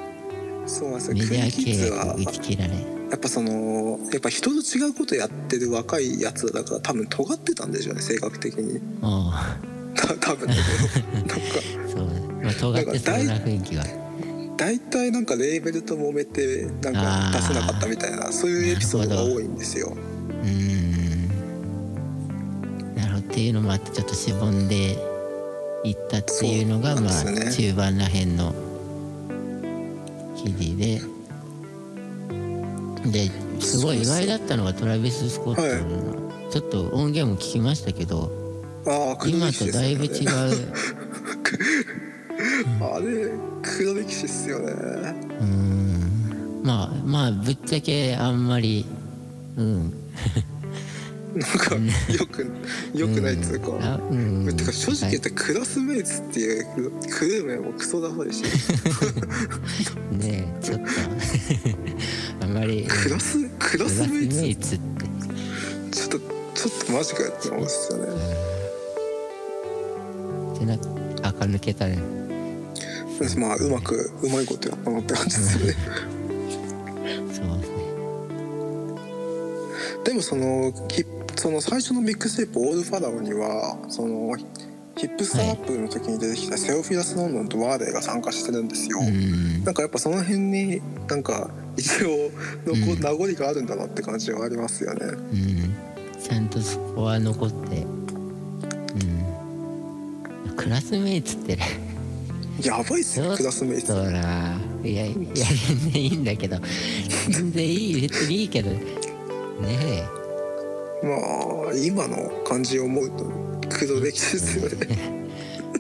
Speaker 2: そうなんですよ
Speaker 1: メディア契
Speaker 2: は
Speaker 1: 約打ち切られ
Speaker 2: やっぱそのやっぱ人と違うことやってる若いやつだから多分尖ってたんでしょうね性格的に。
Speaker 1: おう
Speaker 2: た多分なんか。
Speaker 1: そう。まあ尖ってそうな雰囲気が
Speaker 2: 大体なんかレーベルと揉めてなんか出せなかったみたいなそういうエピソードが多いんですよ。
Speaker 1: うーんっていうのもあってちょっとしぼんでいったっていうのがまあ中盤らへんの記事で。ですごい意外だったのがトラビス・スコットの、ちょっと音源も聞きましたけど今とだいぶ違う。
Speaker 2: あれ黒歴史っすよね。
Speaker 1: うーん。まあまあぶっちゃけあんまりうん
Speaker 2: なんかよくよくないっつうか、
Speaker 1: あうん。
Speaker 2: てか正直言ってクラスメイツっていうクルー名もクソだほいし。
Speaker 1: ねえちょっと。あんまり
Speaker 2: クラスクラ
Speaker 1: ス
Speaker 2: スメイツ
Speaker 1: って。
Speaker 2: ちょっとちょっとマジかよって思うんですよね。
Speaker 1: ってな垢抜けたね。
Speaker 2: まあうまくうまいことやったなって感じですよね
Speaker 1: そうですね。
Speaker 2: でもそのヒその最初のミックステープ「オールファラオ」にはそのヒップスターラップの時に出てきたセオフィラス・ロンドンとワーレーが参加してるんですよ、
Speaker 1: うん。
Speaker 2: なんかやっぱその辺になんか一応残、
Speaker 1: うん。
Speaker 2: 名残があるんだなって感じはありますよね。
Speaker 1: うん。ちゃんとそこは残ってうん。クラスメイツってね。
Speaker 2: やばいっすよクラスメイツ。
Speaker 1: そうないやいや全然いいんだけど全然いい別にいいけどねえ
Speaker 2: まあ今の感じを思うと黒歴史で すよね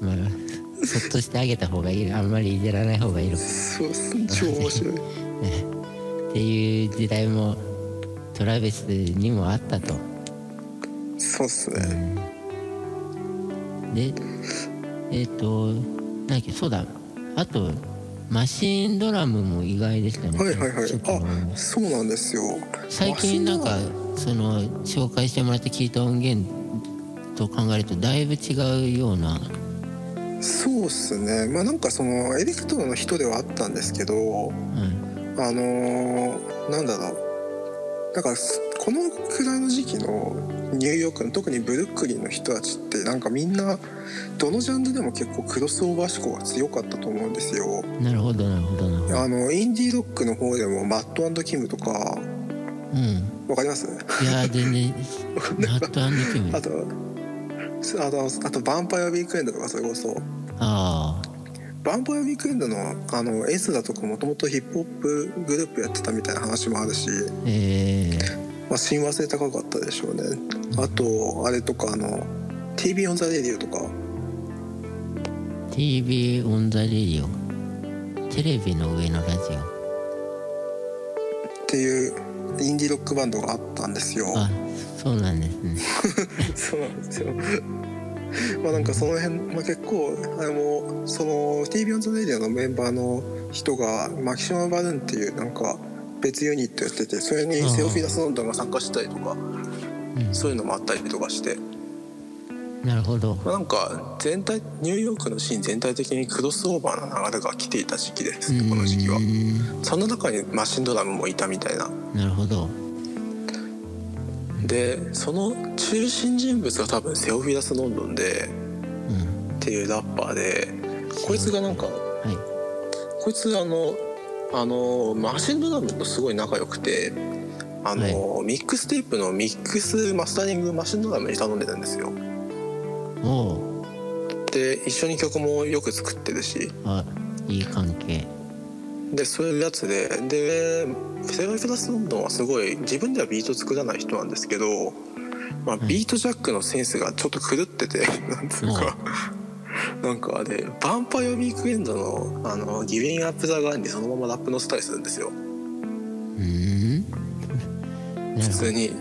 Speaker 1: まあそっとしてあげた方がいいあんまりいじらない方がい。い
Speaker 2: そうっす。超面白い。
Speaker 1: っていう時代もトラビスにもあったと。
Speaker 2: そうっすね。
Speaker 1: でえっ、となんだっけそうだ。あとマシーンドラムも意外でしたね。
Speaker 2: はいはいはい。あ
Speaker 1: す
Speaker 2: そうなんですよ。
Speaker 1: 最近なんかその紹介してもらって聞いた音源と考えるとだいぶ違うような。
Speaker 2: そうっすね。まあなんかそのエレクトロの人ではあったんですけど
Speaker 1: うん
Speaker 2: あのーなんだろう。だからすこのくらいの時期のニューヨークの特にブルックリンの人たちってなんかみんなどのジャンルでも結構クロスオーバー志向が強かったと思うんですよ。
Speaker 1: なるほどなるほどなるほど。
Speaker 2: あのインディーロックの方でもマットキムとか
Speaker 1: うん。
Speaker 2: わかります？
Speaker 1: いや全然ナットキム。
Speaker 2: あとあとあと Vampire Weekend とかそれこそ
Speaker 1: ああ
Speaker 2: Vampire Weekend のあのエスだとかもともとヒップホップグループやってたみたいな話もあるし、
Speaker 1: え
Speaker 2: まあ、親和性高かったでしょうね。あとあれとかあの TV オンザレディオとか。
Speaker 1: ー、TV on the Radio。テレビの上のラジ
Speaker 2: っていうインディーロックバンドがあったんですよ。
Speaker 1: オあそうなんですね。
Speaker 2: そうなんですよ。まあなんかその辺、まあ、結構あれもその TV オンザレディオのメンバーの人が Maximum Balloon っていうなんか別ユニットやっててそれに Theophilus London が参加したりとか
Speaker 1: うん。
Speaker 2: そういうのもあったりとかして、
Speaker 1: なるほど。
Speaker 2: まあ、なんか全体ニューヨークのシーン全体的にクロスオーバーな流れが来ていた時期ですこの時期は。その中にマシンドラムもいたみたいな。
Speaker 1: なるほど。
Speaker 2: でその中心人物が多分セオフィラス・ロンドンで
Speaker 1: うん。
Speaker 2: っていうラッパーでこいつがなんか
Speaker 1: はい。
Speaker 2: こいつあのあのマシンドラムとすごい仲良くてあの、ミックステープのミックスマスタリングマシンドラムに頼んでたんですよ。で一緒に曲もよく作ってるし。
Speaker 1: あい。い関係。
Speaker 2: でそういうやつで。でセオフィラス・ロンドンはすごい自分ではビート作らない人なんですけど、まあ、
Speaker 1: はい。
Speaker 2: ビートジャックのセンスがちょっと狂ってて、なんつうか、なんかで「ヴァンパイア・ウィークエンドの」あの「ギビング・アップ・ザ・ガーン」にそのままラップのスタイルするんですよ。普通に。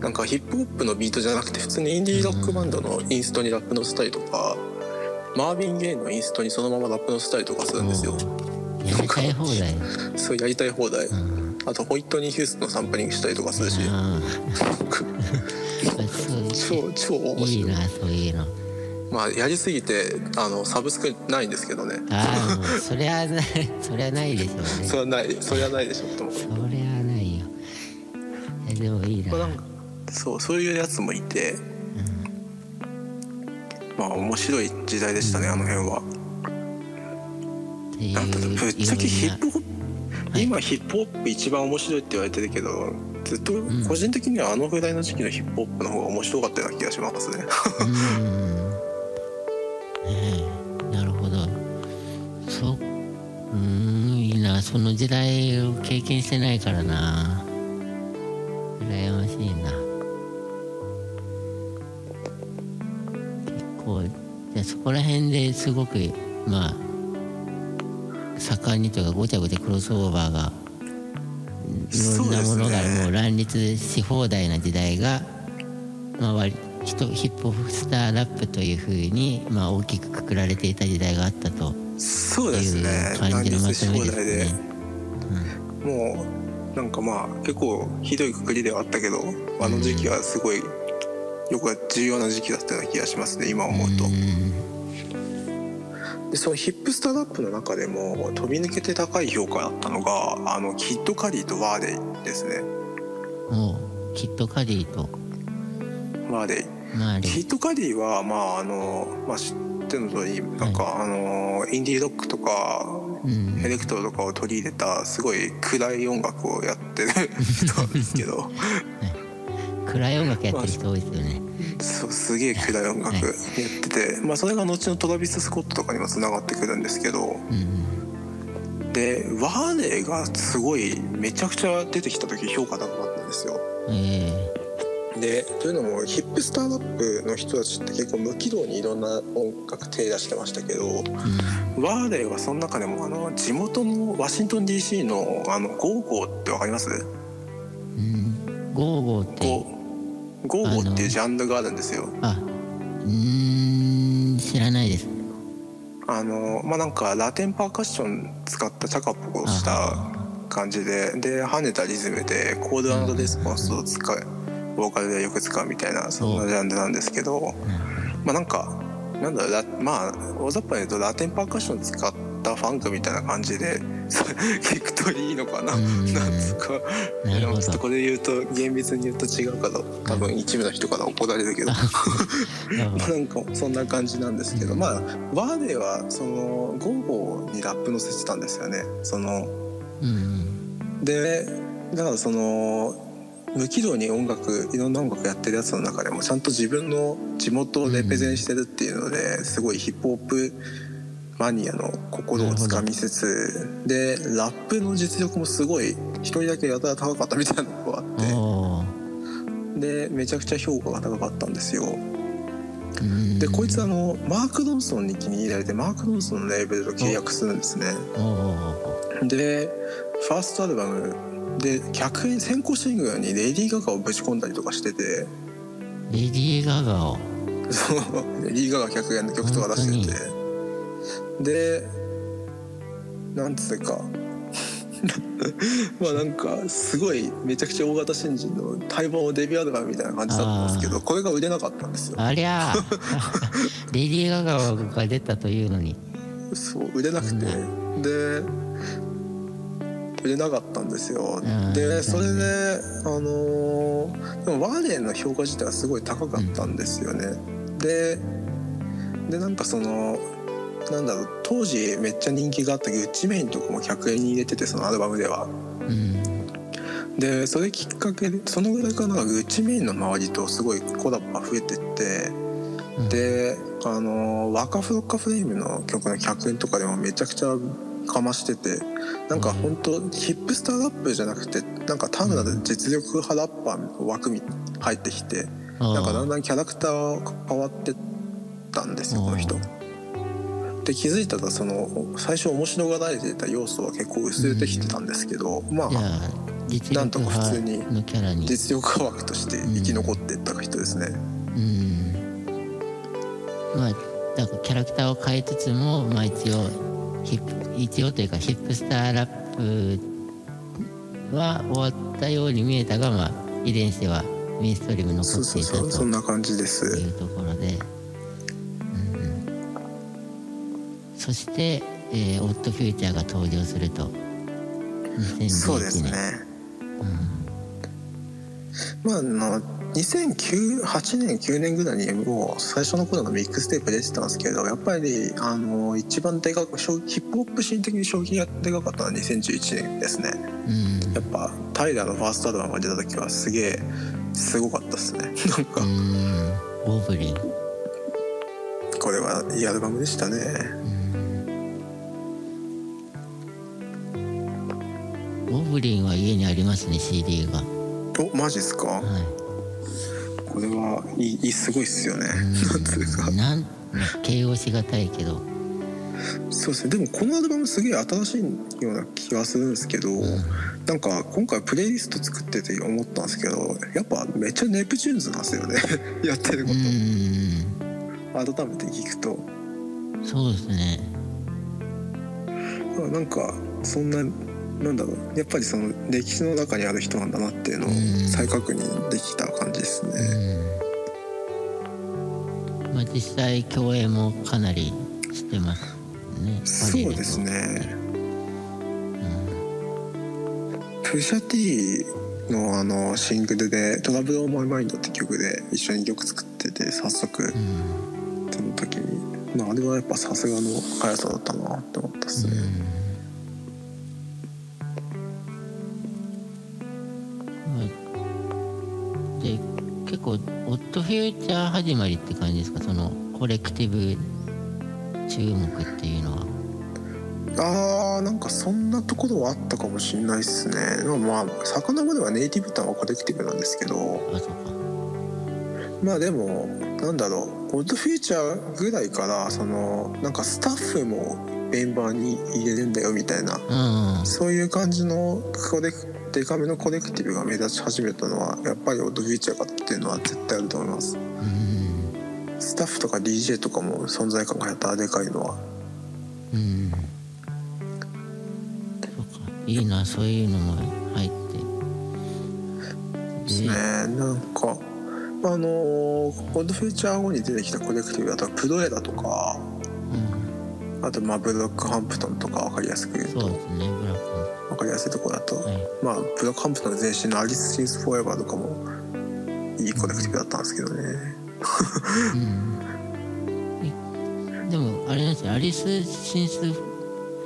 Speaker 2: なんかヒップホップのビートじゃなくて普通にインディーロックバンドのインストにラップのスタイルとかマービン・ゲイのインストにそのままラップのせたりとかするんですよ。
Speaker 1: やりたい放題。
Speaker 2: そうやりたい放題。
Speaker 1: うん。
Speaker 2: あとホイットニー・ヒューストンのサンプリングしたりとかするし。超超面
Speaker 1: い。い
Speaker 2: 白い
Speaker 1: なそういうの
Speaker 2: まあやりすぎてあのサブスクないんですけどね。
Speaker 1: ああそれはない それはないでしょうね。
Speaker 2: それはないそれはないでしょと思う
Speaker 1: それはないよ。えでもいいな。
Speaker 2: まあそうそういうやつもいて。まあ面白い時代でしたねあの辺は。なんだぶっちゃけヒップホップ、
Speaker 1: はい。
Speaker 2: 今ヒップホップ一番面白いって言われてるけどずっと
Speaker 1: ん。
Speaker 2: 個人的にはあのぐらいの時期のヒップホップの方が面白かったような気がしますね。
Speaker 1: うんその時代を経験してないからな。羨ましいな。結構じゃあそこら辺ですごくまあ盛んにというかごちゃごちゃクロスオーバーがいろんなものがもう乱立し放題な時代が、まあ、ヒップホップスターラップというふうに、まあ、大きくくくられていた時代があったと
Speaker 2: そうですね。
Speaker 1: 感じのまとめです
Speaker 2: 乱立し放題で
Speaker 1: ね。
Speaker 2: もうなんかまあ結構ひどいくくりではあったけどあの時期はすごいよく重要な時期だったような気がしますね今思うと。
Speaker 1: うん。
Speaker 2: でその hipster rap の中でも飛び抜けて高い評価だったのがあの Kid Cudi とワーデイですね。
Speaker 1: もう Kid Cudi と。
Speaker 2: ワーデイ。
Speaker 1: まあ
Speaker 2: Kid Cudi はまああの、まあ、知ってるの通りなんか、あのインディーロックとか
Speaker 1: うん。
Speaker 2: エレクトロとかを取り入れたすごい暗い音楽をやってる人なんですけど。
Speaker 1: 暗い音楽やってる人多いですよね。
Speaker 2: そうすげえ暗い音楽やってて、まあ、それが後の Travis Scott とかにもつながってくるんですけど。
Speaker 1: うん
Speaker 2: でワーデイがすごいめちゃくちゃ出てきた時評価高かったんですよ。
Speaker 1: え
Speaker 2: でというのも hipster rap の人たちって結構無軌道にいろんな音楽手出してましたけど
Speaker 1: えうん。
Speaker 2: ワーデイはその中でもあの地元のワシントン DC のあの go-go ってわかります？
Speaker 1: うん。 go-go って。
Speaker 2: go-go っていうジャンルがあるんですよ。
Speaker 1: あうーん知らないです。
Speaker 2: あのまあなんかラテンパーカッション使ったチャカポコした
Speaker 1: あ
Speaker 2: 感じでで跳ねたリズムでコールレスポンスを使うボーカルでよく使うみたいなそんなジャンルなんですけどまあなんかなんだろうラまあ大雑把に言うとラテンパーカッション使ったファンクみたいな感じで 聞くといいのかな。
Speaker 1: うん。
Speaker 2: なんつうか。でもちょっとこれ言うと厳密に言うと違うから多分一部の人から怒られるけど。
Speaker 1: なるほど。
Speaker 2: なんかそんな感じなんですけど、まあワーデーはそのゴーゴーにラップ乗せてたんですよね。その
Speaker 1: うん。
Speaker 2: でだからその無軌道に音楽いろんな音楽やってるやつの中でもちゃんと自分の地元をレペゼンしてるっていうのですごいヒップホップマニアの心をつかみつつでラップの実力もすごい一人だけやたら高かったみたいなのがあってでめちゃくちゃ評価が高かったんですよ。
Speaker 1: うん。
Speaker 2: でこいつあのマーク・ドンソンに気に入られてマーク・ドンソンのレーベルと契約するんですね。でファーストアルバムで100円先行シングルにレディー・ガガをぶち込んだりとかしてて。
Speaker 1: レディー・ガガを？
Speaker 2: そう。レディー・ガガ100円の曲とか出してて。でなんつうか。まあなんかすごいめちゃくちゃ大型新人の待望デビューアルバムみたいな感じだったんですけどこれが売れなかったんですよ。
Speaker 1: ありゃあ。レディー・ガガが出たというのに。
Speaker 2: そう売れなくて、で売れなかったんですよ、
Speaker 1: ん
Speaker 2: でそれであのーでもワーデンの評価自体はすごい高かったんですよね、ででなんかそのなんだろう当時めっちゃ人気があったグッチメインとかも100円に入れててそのアルバムでは。
Speaker 1: うん。
Speaker 2: でそれきっかけでそのぐらいからなグッチメインの周りとすごいコラボが増えてって
Speaker 1: うん。
Speaker 2: であのワカフロッカフレームの曲の100円とかでもめちゃくちゃかましててなんか本当ヒップスターラップじゃなくてなんか単なる実力派ラッパーの枠に入ってきてなんかだんだんキャラクターが変わってったんですよこの人。で気づいたらその最初面白がられていた要素は結構薄れてきてたんまあ
Speaker 1: じゃあ実
Speaker 2: なんと
Speaker 1: 力
Speaker 2: か普通に実力派枠として生き残っていった人ですね。
Speaker 1: うん。まあだからキャラクターを変えつつも、まあ、一応ヒップ一応というかヒップスターラップは終わったように見えたが、まあ、遺伝子はメインストリームに残
Speaker 2: そう
Speaker 1: って
Speaker 2: そうそうそ
Speaker 1: いたと
Speaker 2: んな感じで
Speaker 1: い
Speaker 2: す
Speaker 1: うところで、うんそして、えーオッドフューチャーが登場すると。2011年。
Speaker 2: そうですね。まああの2008年9年ぐらいにもう最初の頃のミックステープ出てたんですけどやっぱりあの一番でかく消ヒップホップシーン的に衝撃がでかかったのは2011年ですね。
Speaker 1: うん。
Speaker 2: やっぱタイラーのファーストアルバムが出た時はすげえすごかったですね。なんか。
Speaker 1: うん。リン
Speaker 2: これはいいアルバムでしたね。
Speaker 1: ボブリンは家にありますね CD が。
Speaker 2: おマジっすか？
Speaker 1: はい
Speaker 2: これはいいすごいっすよね。なんつうか。
Speaker 1: なん形容しがたいけど。
Speaker 2: そうですね。でもこのアルバムすげえ新しいような気がするんですけど、なんか今回プレイリスト作ってて思ったんですけどやっぱめっちゃネプチューンズなんですよね。やってるこ
Speaker 1: うん。
Speaker 2: と改めて聞くと。
Speaker 1: そうですね。
Speaker 2: あなんかそんななんだろう。やっぱりその歴史の中にある人なんだなっていうのを
Speaker 1: うん。
Speaker 2: 再確認できた感じですね、
Speaker 1: うん。まあ実際共演もかなりしてますね。
Speaker 2: そうですね。 Pusha T のあのシングルで「 Trouble on My Mind」って曲で一緒に曲作ってて早速
Speaker 1: うん。
Speaker 2: その時に、まあ、あれはやっぱさすがの速さだったなって思ったっすね、
Speaker 1: うんで結構オットフューチャー始まりって感じですか？そのコレクティブ注目っていうのは。
Speaker 2: あーなんかそんなところはあったかもしれないっすね。でもまあ遡ればネイティブタウンはコレクティブなんですけど。
Speaker 1: あそうか。
Speaker 2: まあでもなんだろう。オッドフューチャーぐらいからそのなんかスタッフもメンバーに入れるんだよみたいな。
Speaker 1: うん。
Speaker 2: そういう感じのコレクデカめのコレクティブが目立ち始めたのはやっぱりオッドフューチャーかっていうのは絶対あると思います。
Speaker 1: うん。
Speaker 2: スタッフとか DJ とかも存在感がやったらでかいのは。
Speaker 1: うん。いいなそういうのも入って。
Speaker 2: ですね。なんかあのーオッドフューチャー後に出てきたコレクティブだとプロエラとか
Speaker 1: うん。
Speaker 2: あとまあブロックハンプトンとか分かりやすく言うと。
Speaker 1: そうですね。ブラック
Speaker 2: 分かりやすいところだと、
Speaker 1: はい
Speaker 2: まあブロックハンプトンの前身のアリス・シンス・フォーエバーとかもいいコレクティブだったんですけどね。
Speaker 1: うん。でもあれなんですよ。アリス・シンス・フ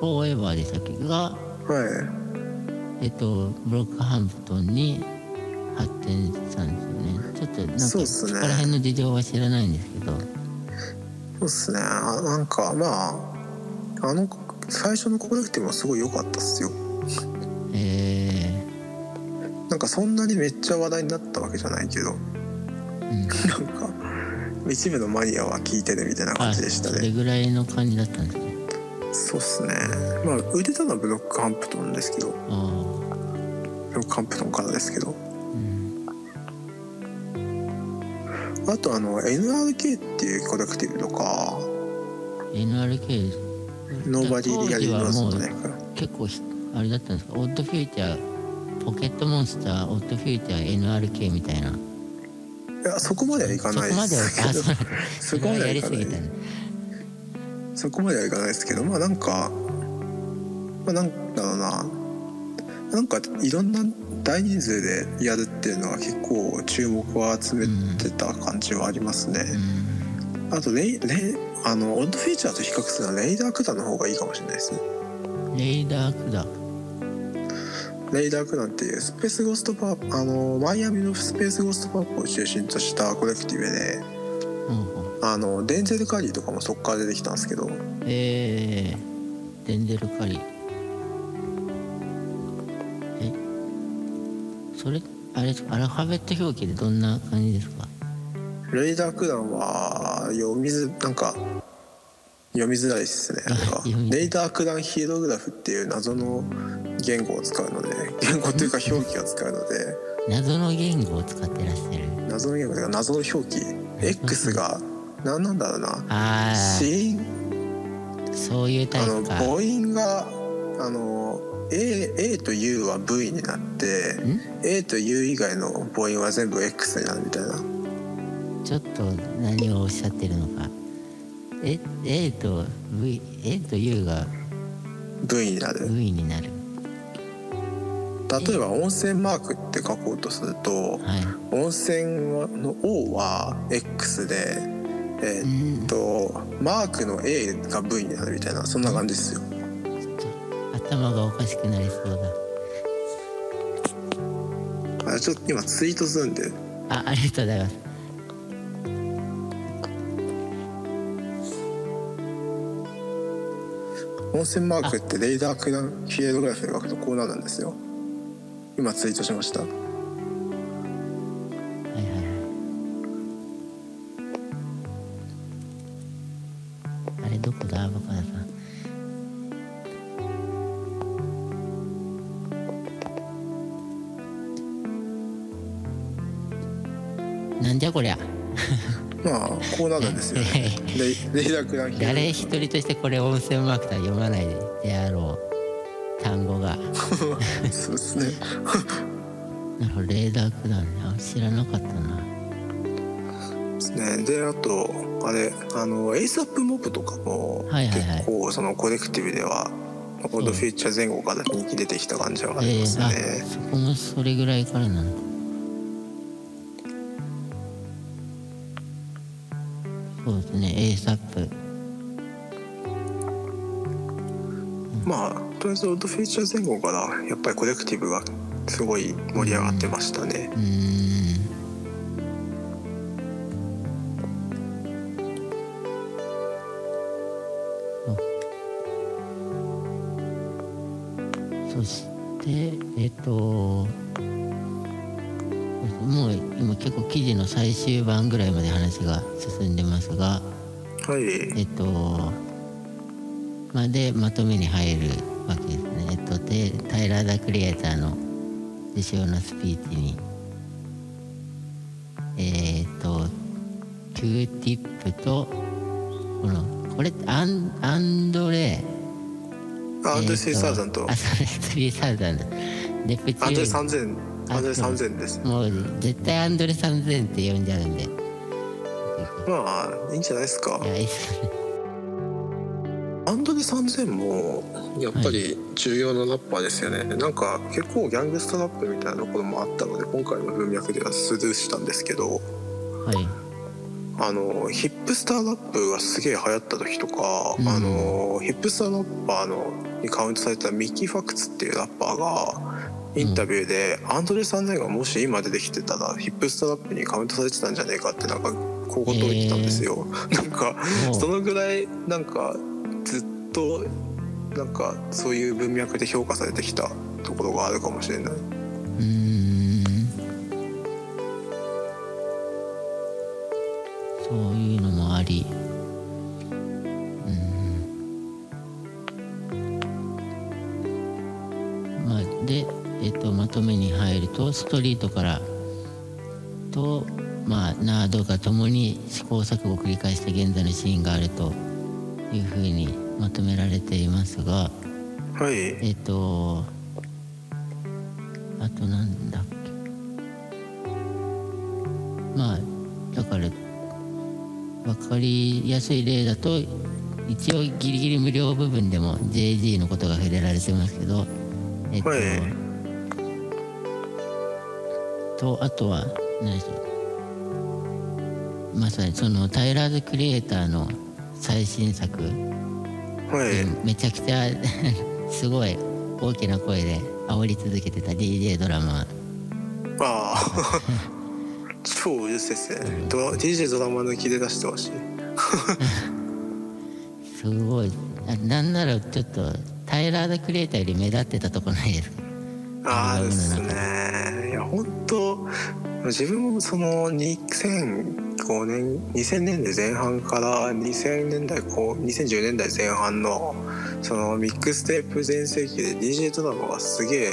Speaker 1: ォーエバーでしたっけが
Speaker 2: はい。
Speaker 1: えっとブロックハンプトンに発展したんですよね。ちょっとなんか
Speaker 2: そね。
Speaker 1: そこら辺の事情は知らないんですけど。
Speaker 2: そうっすね。あなんかまああの最初のコレクティブもすごい良かったっすよ
Speaker 1: え
Speaker 2: なんかそんなにめっちゃ話題になったわけじゃないけど
Speaker 1: ーうん、
Speaker 2: なんか一部のマニアは聞いてるみたいな感
Speaker 1: あ
Speaker 2: じでしたね。
Speaker 1: それぐらいの感じだったんですね
Speaker 2: そうっすね。まあ売れたのは Brockhampton ですけど。 Brockhampton からですけど。
Speaker 1: うん。
Speaker 2: あとあの NRK っていうコレクティブとか。
Speaker 1: NRK Nobody Really
Speaker 2: Knows ね。
Speaker 1: 結構ひあれだったんですか？ Odd Future ポケットモンスター Odd Future NRK みたいな。い
Speaker 2: やそこまではいかないで
Speaker 1: そこまでは
Speaker 2: すけど
Speaker 1: あ そ
Speaker 2: こまでは
Speaker 1: や
Speaker 2: いかない。そこまではいかないですけどまあなんかまあなんだろうな。なんかいろんな大人数でやるっていうのは結構注目を集めてた感じはありますね、あとレイレイあのオッドフィーチャーと比較するのはレイダークダの方がいいかもしれないですね。
Speaker 1: レイダークだ
Speaker 2: レイダークダンっていうスペースゴーストパーあのマイアミのスペースゴーストパークを中心としたコレクティブで
Speaker 1: うんうん
Speaker 2: あのデンゼル・カリーとかもそっから出てきたんですけど。
Speaker 1: えー、デンゼルカリー。え？それあれアルファベット表記でどんな感じですか？
Speaker 2: レイダークダンは読みづなんか読みづらいですね。あれは
Speaker 1: 読みづらい。
Speaker 2: レイダークダンヒーログラフっていう謎の言語を使うので 言語というか表記を使うので。
Speaker 1: 謎の言語を使ってらっしゃる。
Speaker 2: 謎の言語というか謎の表記。X が なんなんだろうな。
Speaker 1: あ
Speaker 2: 子音
Speaker 1: あそういうタ
Speaker 2: あの
Speaker 1: イプか。
Speaker 2: 母音があの A, A と U は V になって
Speaker 1: ん
Speaker 2: ？A と U 以外の母音は全部 X になるみたいな。
Speaker 1: ちょっと何をおっしゃってるのか。え A と V A と U が
Speaker 2: V になる。
Speaker 1: V になる
Speaker 2: 例えば温泉マークって書こうとすると
Speaker 1: はい。
Speaker 2: 温泉の O は X でえーっとマークの A が V になるみたいなそんな感じですよ。
Speaker 1: 頭がおかしくなりそうだ。
Speaker 2: あちょっと今ツイートするんで。
Speaker 1: あありがとうございます。
Speaker 2: 温泉マークってレーダークランフィエログラフで書くとこうなるんですよ今ツイートしました。
Speaker 1: はいはいはい。あれどこだ？バカださん。なんじゃこりゃ。
Speaker 2: まあこうなるんですよ、ね、
Speaker 1: 誰一人としてこれ温泉マークとは読まないであろう
Speaker 2: そうですね。
Speaker 1: なるほどレーダークだねあ知らなかったな。
Speaker 2: ですね。であとあれあのエイサップモブとかも結構そのコレクティブではオールドフィーチャー前後から人気出てきた感じはあります
Speaker 1: えー、そこもそれぐらいからなのかそうですね。ASAP
Speaker 2: まあとりあえずオールドフィーチャー前後からやっぱりコレクティブがすごい盛り上がってましたね、
Speaker 1: そしてえっともう今結構記事の最終版ぐらいまで話が進んでますが
Speaker 2: はい。
Speaker 1: えっとまでまとめに入るわけですね。えっとテタイラー・ザ・クリエイターの受賞のスピーチにえっと Q ティップとこのこれアンアンドレ
Speaker 2: アンドレス・
Speaker 1: えーと
Speaker 2: サーザンと。
Speaker 1: あそれスリーサウザンドネプチ
Speaker 2: アンドレ
Speaker 1: ューン
Speaker 2: 3000アンドレ3000です。
Speaker 1: もう絶対アンドレ3000って呼んじゃうんで。
Speaker 2: まあいいんじゃないですか。
Speaker 1: いやいいっすね。
Speaker 2: アンドレ3000もやっぱり重要なラッパーですよね、なんか結構ギャングストラップみたいなところもあったので今回の文脈ではスルーしたんですけど
Speaker 1: はい。
Speaker 2: あのヒップスターラップがすげえ流行った時とか、
Speaker 1: うん。
Speaker 2: あのヒップスターラッパーのにカウントされたミッキー・ファクツっていうラッパーがインタビューで、アンドレ3000がもし今出てきてたらヒップスターラップにカウントされてたんじゃねえかってなんか小言を言ってたんですよ。なんか そのぐらいなんかずっとなんかそういう文脈で評価されてきたところがあるかもしれない。
Speaker 1: うん。そういうのもあり。うん。まあで、えっと、まとめに入るとストリートからとまあナードが共に試行錯誤を繰り返した現在のシーンがあると。いうふうにまとめられていますが
Speaker 2: はい。
Speaker 1: えっとあとなんだっけ。まあだから分かりやすい例だと一応ギリギリ無料部分でも JG のことが触れられてますけどえっと、
Speaker 2: はい。
Speaker 1: とあとは何でしょうまさにそのタイラーズ・クリエイターの最新作。
Speaker 2: はい。
Speaker 1: めちゃくちゃ すごい大きな声で煽り続けてた DJ ドラマ。
Speaker 2: ああ。超うるせえっす DJ ドラマ抜きで出してほしい。
Speaker 1: すごい。あなんならちょっとタイラー・ザ・クリエイターより目立ってたとこないですか？
Speaker 2: ああで。すね。いや本当自分もその2005年2000年代前半から2000年代後2010年代前半のそのミックステープ全盛期で DJ ドラマがすげえ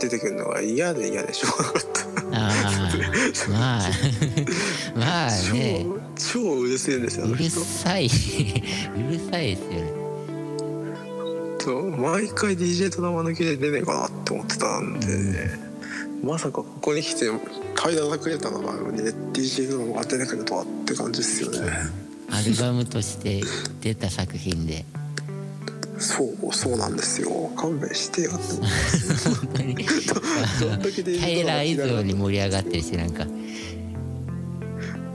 Speaker 2: 出てくるのが嫌で嫌でしょう。がなかった
Speaker 1: まあ。まあね。
Speaker 2: 超超うるせえんですよあ
Speaker 1: うるさい。うるさいですよね。
Speaker 2: そう毎回 DJ ドラマ抜きで出ねえかなって思ってたんで、まさかここに来て階段がくれたのがね DJ ドラマが出てくるとはって感じですよね。
Speaker 1: アルバムとして出た作品で。
Speaker 2: そうそうなんですよ。勘弁してよ。
Speaker 1: 本当に。 Tyler 以上に盛り上がってるしなんか。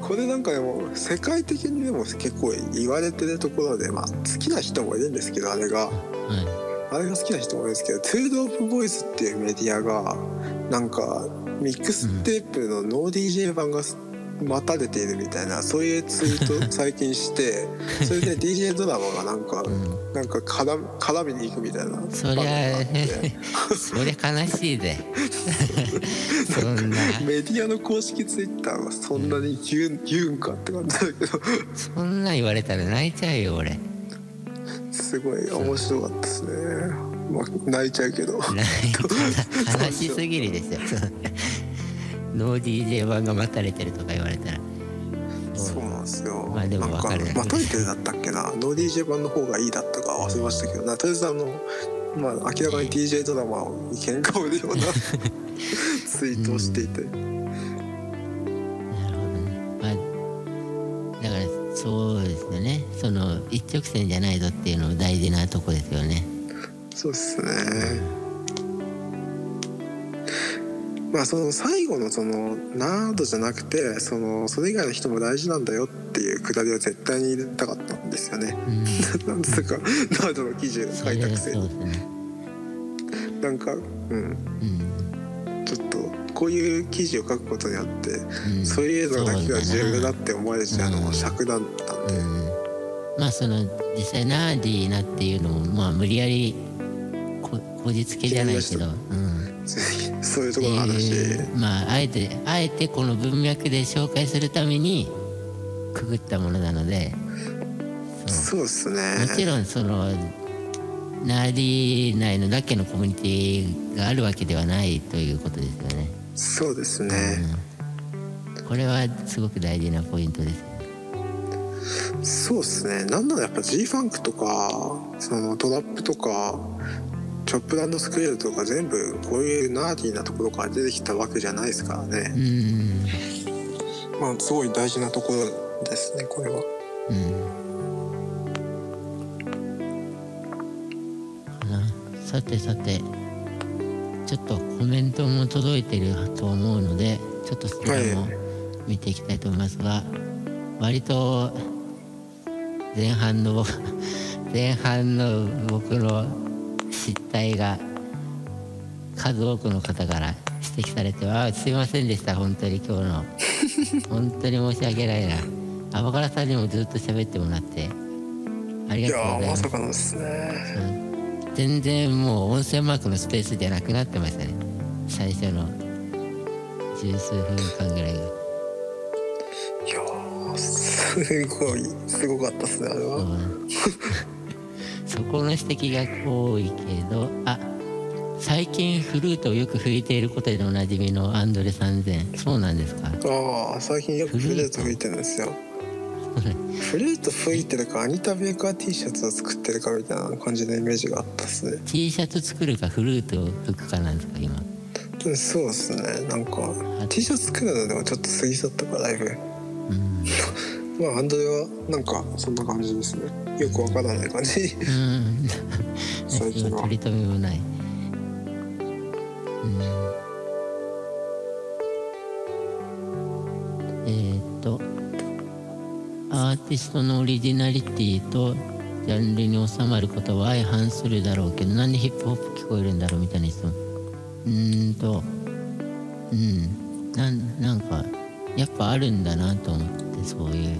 Speaker 2: これなんかでも世界的にでも結構言われてるところでまあ好きな人もいるんですけどあれが。
Speaker 1: は
Speaker 2: あれが好きな人もいるんですけど「2DopeBoyz っていうメディアがなんかミックステープのノー DJ 版が待たれているみたいなそういうツイート最近して それで DJ ドラマがなんか、
Speaker 1: い、うん、
Speaker 2: なんか絡み絡みに行くみたいな。
Speaker 1: そりゃそりゃ悲しいぜ。そんな。
Speaker 2: メディアの公式ツイッターはそんなに言う言うんかって感じだけど。
Speaker 1: そんなん言われたら泣いちゃうよ俺。
Speaker 2: すごい面白かったですね、まあ、泣いちゃうけど。
Speaker 1: 泣いた。ら悲しすぎるですよノー DJ 版が待たれてるとか言われたら。
Speaker 2: そうなんですよ。
Speaker 1: まあでも
Speaker 2: なんか
Speaker 1: る
Speaker 2: まあトイレだったっけな、ノー DJ 版の方がいいだったか忘れましたけど、なとりあえずあのまあ明らかに DJ ドラマを喧嘩売るようなツイートをしていて、
Speaker 1: なるほどね。まあだからそうですよね。その一直線じゃないぞっていうの大事なとこですよね。
Speaker 2: そうですね。まあその最後のそのナードじゃなくてそのそれ以外の人も大事なんだよっていうくだりを絶対に入れたかったんですよね。
Speaker 1: うん。
Speaker 2: なんですかナードの記事を
Speaker 1: そ
Speaker 2: 書いた
Speaker 1: れ
Speaker 2: くせに。なんかうん。
Speaker 1: うん。
Speaker 2: ちょっとこういう記事を書くことによって
Speaker 1: うん。
Speaker 2: そういうのだけが重要だ
Speaker 1: っ
Speaker 2: って思われちゃうのも尺だったんで、
Speaker 1: うん。まあその実際ナーディーなっていうのもまあ無理やりここじつけじゃないけど、うん、
Speaker 2: そういうところの話、
Speaker 1: えーまああえてあえてこの文脈で紹介するためにくぐったものなので。そう
Speaker 2: ですね。
Speaker 1: もちろんそのナーデ内のだけのコミュニティがあるわけではないということですよね。
Speaker 2: そうですね、
Speaker 1: うん、これはすごく大事なポイントです。
Speaker 2: そうですね。なんならやっぱ G ファンクとかそのトラップとかチョップランドスクエルとか全部こういうナーディーなところから出てきたわけじゃないですからね、
Speaker 1: うん。
Speaker 2: まあすごい大事なところですねこれは。
Speaker 1: うん。かなさてさてちょっとコメントも届いてると思うのでちょっとそれも
Speaker 2: はい
Speaker 1: 見ていきたいと思いますが、割と前半の 前半の僕の失態が数多くの方から指摘されてあすいませんでした本当に今日の。本当に申し訳ないな。アバカラさんにもずっと喋ってもらってあり
Speaker 2: い
Speaker 1: がとうございます。
Speaker 2: まさかのですね。
Speaker 1: うん。全然もう音声マークのスペースじゃなくなってましたね。最初の十数分間ぐらいが。
Speaker 2: いやーすごいすごかったですねあれは、
Speaker 1: うんそこの指摘が多いけどあ最近フルートをよく吹いていることでおなじみのアンドレ3000そうなんですか？
Speaker 2: ああ最近よくフルート吹いてるんですよ。フルート吹いてる。かアニタ・ベーカー T シャツを作ってるかみたいな感じのイメージがあったっすね。
Speaker 1: T シャツ作るかフルートを吹くかなんですか今？
Speaker 2: うんそうですね。なんか T シャツ作るのでもちょっと過ぎ去ったからだいぶ。
Speaker 1: うん
Speaker 2: まあアンドレはなんかそんな感じですね。よくわからない感じ。
Speaker 1: うん。
Speaker 2: 最近は
Speaker 1: 取り留めもない。うん。えーっとアーティストのオリジナリティとジャンルに収まることは相反するだろうけどなんでヒップホップ聞こえるんだろうみたいな質問。うーんとうん。なんなんかやっぱあるんだなと思ってそういう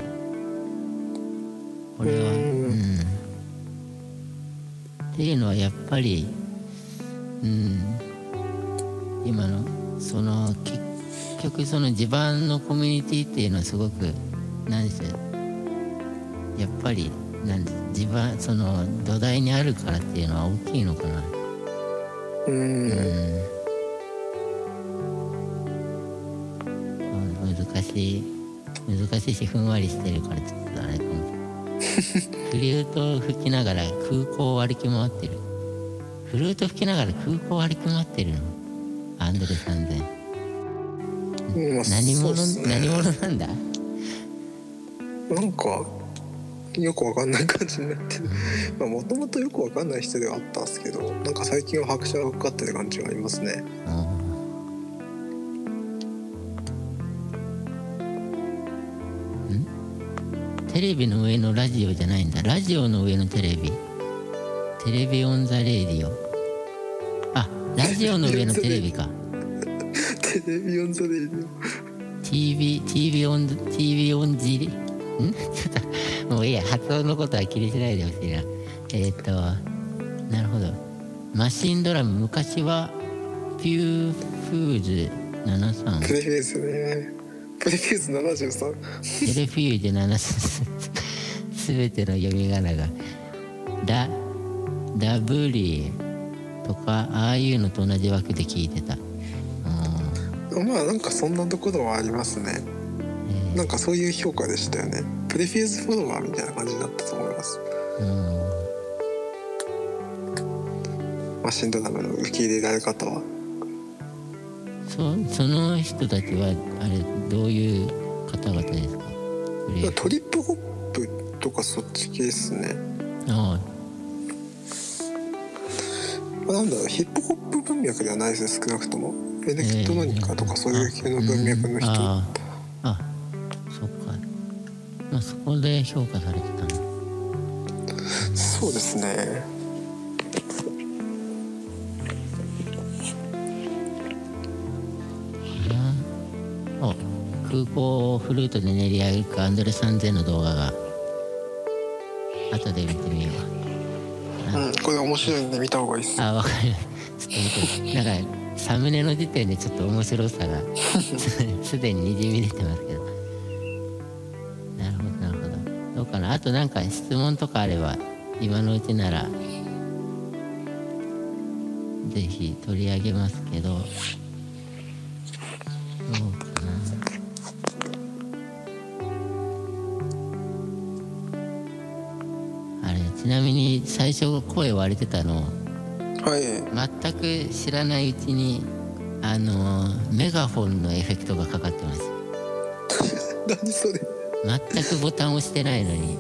Speaker 1: これは。
Speaker 2: う
Speaker 1: うん。んっていうのはやっぱりうん。今のその結局その地盤のコミュニティっていうのはすごく何でしょうやっぱりなん地盤その土台にあるからっていうのは大きいのかな。
Speaker 2: うん。
Speaker 1: うん。難しい難しいしふんわりしてるからちょっとあれかも。フリュートを吹きながら空港を歩き回ってる。フルート吹きながら空港を歩き回ってるの。アンドレ3000
Speaker 2: うんまあ
Speaker 1: 何者、
Speaker 2: ね。
Speaker 1: 何者なんだ？
Speaker 2: なんかよくわかんない感じになってる。まあもともとよくわかんない人ではあったんですけどなんか最近は拍車がかかってる感じがありますね。
Speaker 1: うんテレビの上のラジオじゃないんだ。ラジオの上のテレビ。テレビオンザレディオ。あラジオの上のテレビか。
Speaker 2: テレビオンザレディ
Speaker 1: TV TV オン TV オンジリん？ちょっともういいや。発音のことは気にしないでほしいな。えーっ、となるほど。マシンドラム。昔はピューフーズ73
Speaker 2: オプレフューズねプレフューズ73
Speaker 1: テレフュージュ7すべての読み仮名がダダブリとかああいうのと同じ枠で聞いてた。うん。
Speaker 2: まあなんかそんなところはありますね。
Speaker 1: え
Speaker 2: なんかそういう評価でしたよね。プレフューズフォロワーみたいな感じだったと思います。
Speaker 1: ーうん。
Speaker 2: マシンドラムの受け入れられ方は
Speaker 1: そその人たちはあれどういう方々ですか？
Speaker 2: トリップホップとかそっち系ですね。
Speaker 1: あ
Speaker 2: まあなんだろうヒップホップ文脈ではないです少なくとも。エレクトロニカとかそういう系の文脈の人、
Speaker 1: ああ。あそっか。まあそこで評価されてた
Speaker 2: そうですね
Speaker 1: をフルートで練り歩くアンドレ3000の動画が後で見てみよう。
Speaker 2: うんこれ面白いんで見た方がいいっす。
Speaker 1: あわかりますちょっと見て。なんかサムネの時点でちょっと面白さがす すでににじみ出てますけど。なるほどなるほど。どうかな？あとなんか質問とかあれば今のうちならぜひ取り上げますけど最初声割れてたの。
Speaker 2: はい。
Speaker 1: 全く知らないうちにあのメガフォンのエフェクトがかかってます。
Speaker 2: 何それ？
Speaker 1: 全くボタンを押してないのに。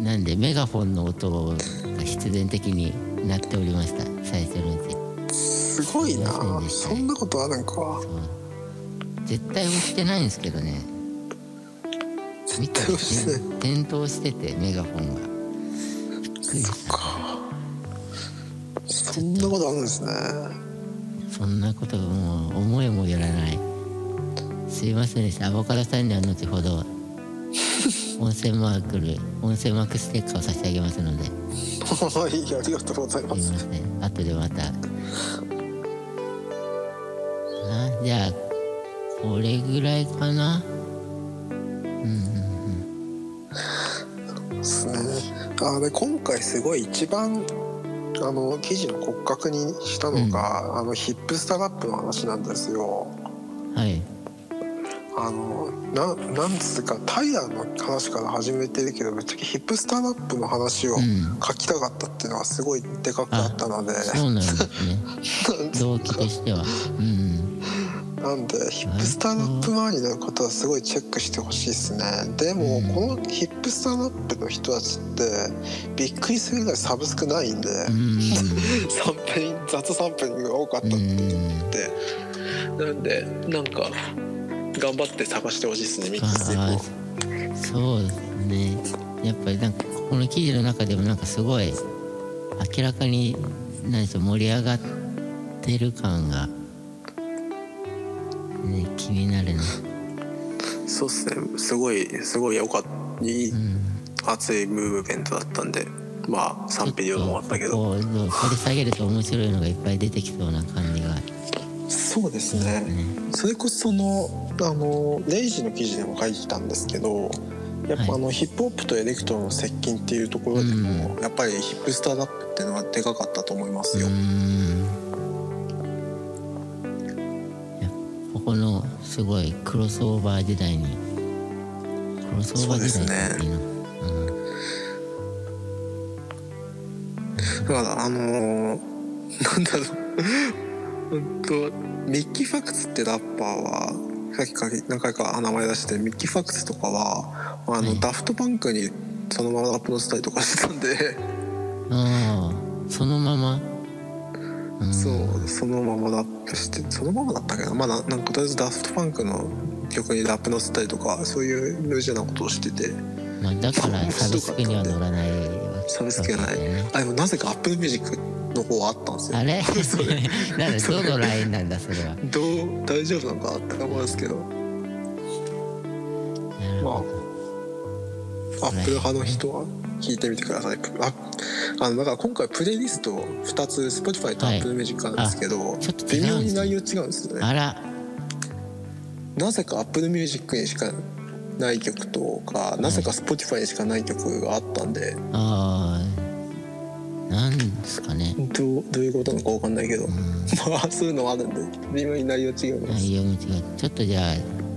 Speaker 1: なんでメガフォンの音が必然的になっておりました。最初のうち。
Speaker 2: すごいな。そんなことあるんか。
Speaker 1: 絶対押してないんですけどね。見たら
Speaker 2: 対押してない。
Speaker 1: 点灯しててメガフォンが
Speaker 2: そっか。そんなことあるんですね。
Speaker 1: そんなことがもう思いもよらない。すいませんでした。アボカドさんには後ほど 温泉マークル温泉マークステッカーを差し上げますので。
Speaker 2: はいありがとうございます。
Speaker 1: すいません。後でまた。あじゃあこれぐらいかな？
Speaker 2: あで今回すごい一番あの記事の骨格にしたのが、あのヒップスターラップの話なんですよ。
Speaker 1: はい。
Speaker 2: あのななんつうかタイラーの話から始めてるけどぶっちゃけヒップスターラップの話を
Speaker 1: うん。
Speaker 2: 書きたかったっていうのはすごいでかくあったので、
Speaker 1: そうなんですね。動機としては。うん
Speaker 2: なんでヒップスターラップ周りのことはすごいチェックしてほしいですね。でも、
Speaker 1: うん。
Speaker 2: このヒップスターラップの人たちってびっくりするぐらいサブスクないんで、
Speaker 1: うん。
Speaker 2: サンプリング雑サンプリングが多かったって
Speaker 1: うん
Speaker 2: でなんでなんか頑張って探してほしいですねミックステー
Speaker 1: そうですね。やっぱりなんかこの記事の中でもなんかすごい明らかに何でしょう盛り上がってる感がね気になるね
Speaker 2: プそうっすね。すごいすごい良かった。いい
Speaker 1: うん
Speaker 2: 熱いムーブメントだったんでまあ3ピリオドもあったけど。
Speaker 1: こう掘り下げると面白いのがいっぱい出てきそうな感じが。
Speaker 2: そうです
Speaker 1: ね。
Speaker 2: ね。それこそそのあのレイジの記事でも書いてたんですけどやっぱ
Speaker 1: はい。
Speaker 2: あの、ヒップホップとエレクトロの接近っていうところでも、やっぱりヒップスターラップっていうのはでかかったと思いますよ、
Speaker 1: うーんすごいクロスオーバー時代にクロスオーバー時代っていうの
Speaker 2: だからあのー、なんだろう。本当ミッキー・ファクツってラッパーはさっきか何回か名前出してミッキー・ファクツとかはあの、
Speaker 1: はい。
Speaker 2: ダフトパンクにそのままアップロードしたりとかしてたんで、
Speaker 1: ああそのまま？うん。
Speaker 2: そうそのままラップしてそのままだったけどまだなんかとりあえずダフトパンクの曲にラップ乗せたりとかそういうミュージアなことをしてて。
Speaker 1: まあ、だからサブスクには乗らない
Speaker 2: サブスクがない。
Speaker 1: ね
Speaker 2: あでもなぜか Apple Music の方はあったんですよ。
Speaker 1: あれ？
Speaker 2: それ。
Speaker 1: なんだどのラインなんだそれは。
Speaker 2: どう大丈夫なのかなって思うんですけど。まあ Apple 派の人は聞いてみてください。ああのだから今回プレイリスト2つ Spotify と
Speaker 1: はい。
Speaker 2: Apple Music なんですけど、
Speaker 1: ちょっと
Speaker 2: 微妙に内容違うんですよね。
Speaker 1: あら。
Speaker 2: なぜか Apple Music にしかない曲とかなぜか Spotify にしかない曲があったんで、
Speaker 1: ああなんですかね。
Speaker 2: どうどういうことなのか分かんないけど、
Speaker 1: うん。
Speaker 2: まあそういうのはあるんで微妙に内容違います、
Speaker 1: 内容も違う。ちょっとじゃあ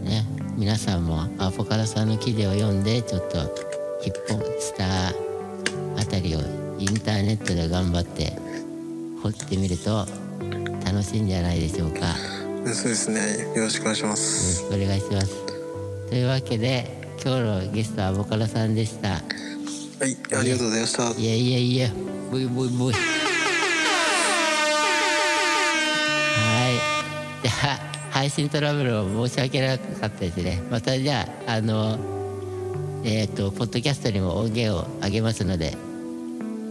Speaker 1: ね皆さんもアボカドさんの記事を読んでちょっとヒップホップスターあたりをインターネットで頑張って掘ってみると楽しいんじゃないでしょうか。よ
Speaker 2: そうですね。よろしくお願いしま
Speaker 1: ろ
Speaker 2: す。
Speaker 1: しくお願いします。というわけで今日のゲストはアボカドさんでした。
Speaker 2: はいありがとうございました。
Speaker 1: いやいやいやブイブイブイ。はい。じゃあ配信トラブルを申し訳なかったですね。またじゃああのえっ、とポッドキャストにも音源を上げますので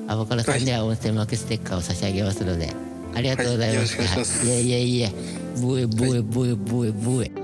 Speaker 1: アボカドさんには音声マークステッカーを差し上げますので、ありがとうございました、
Speaker 2: はいいします。
Speaker 1: いやいやいやブイブイブイブイブイ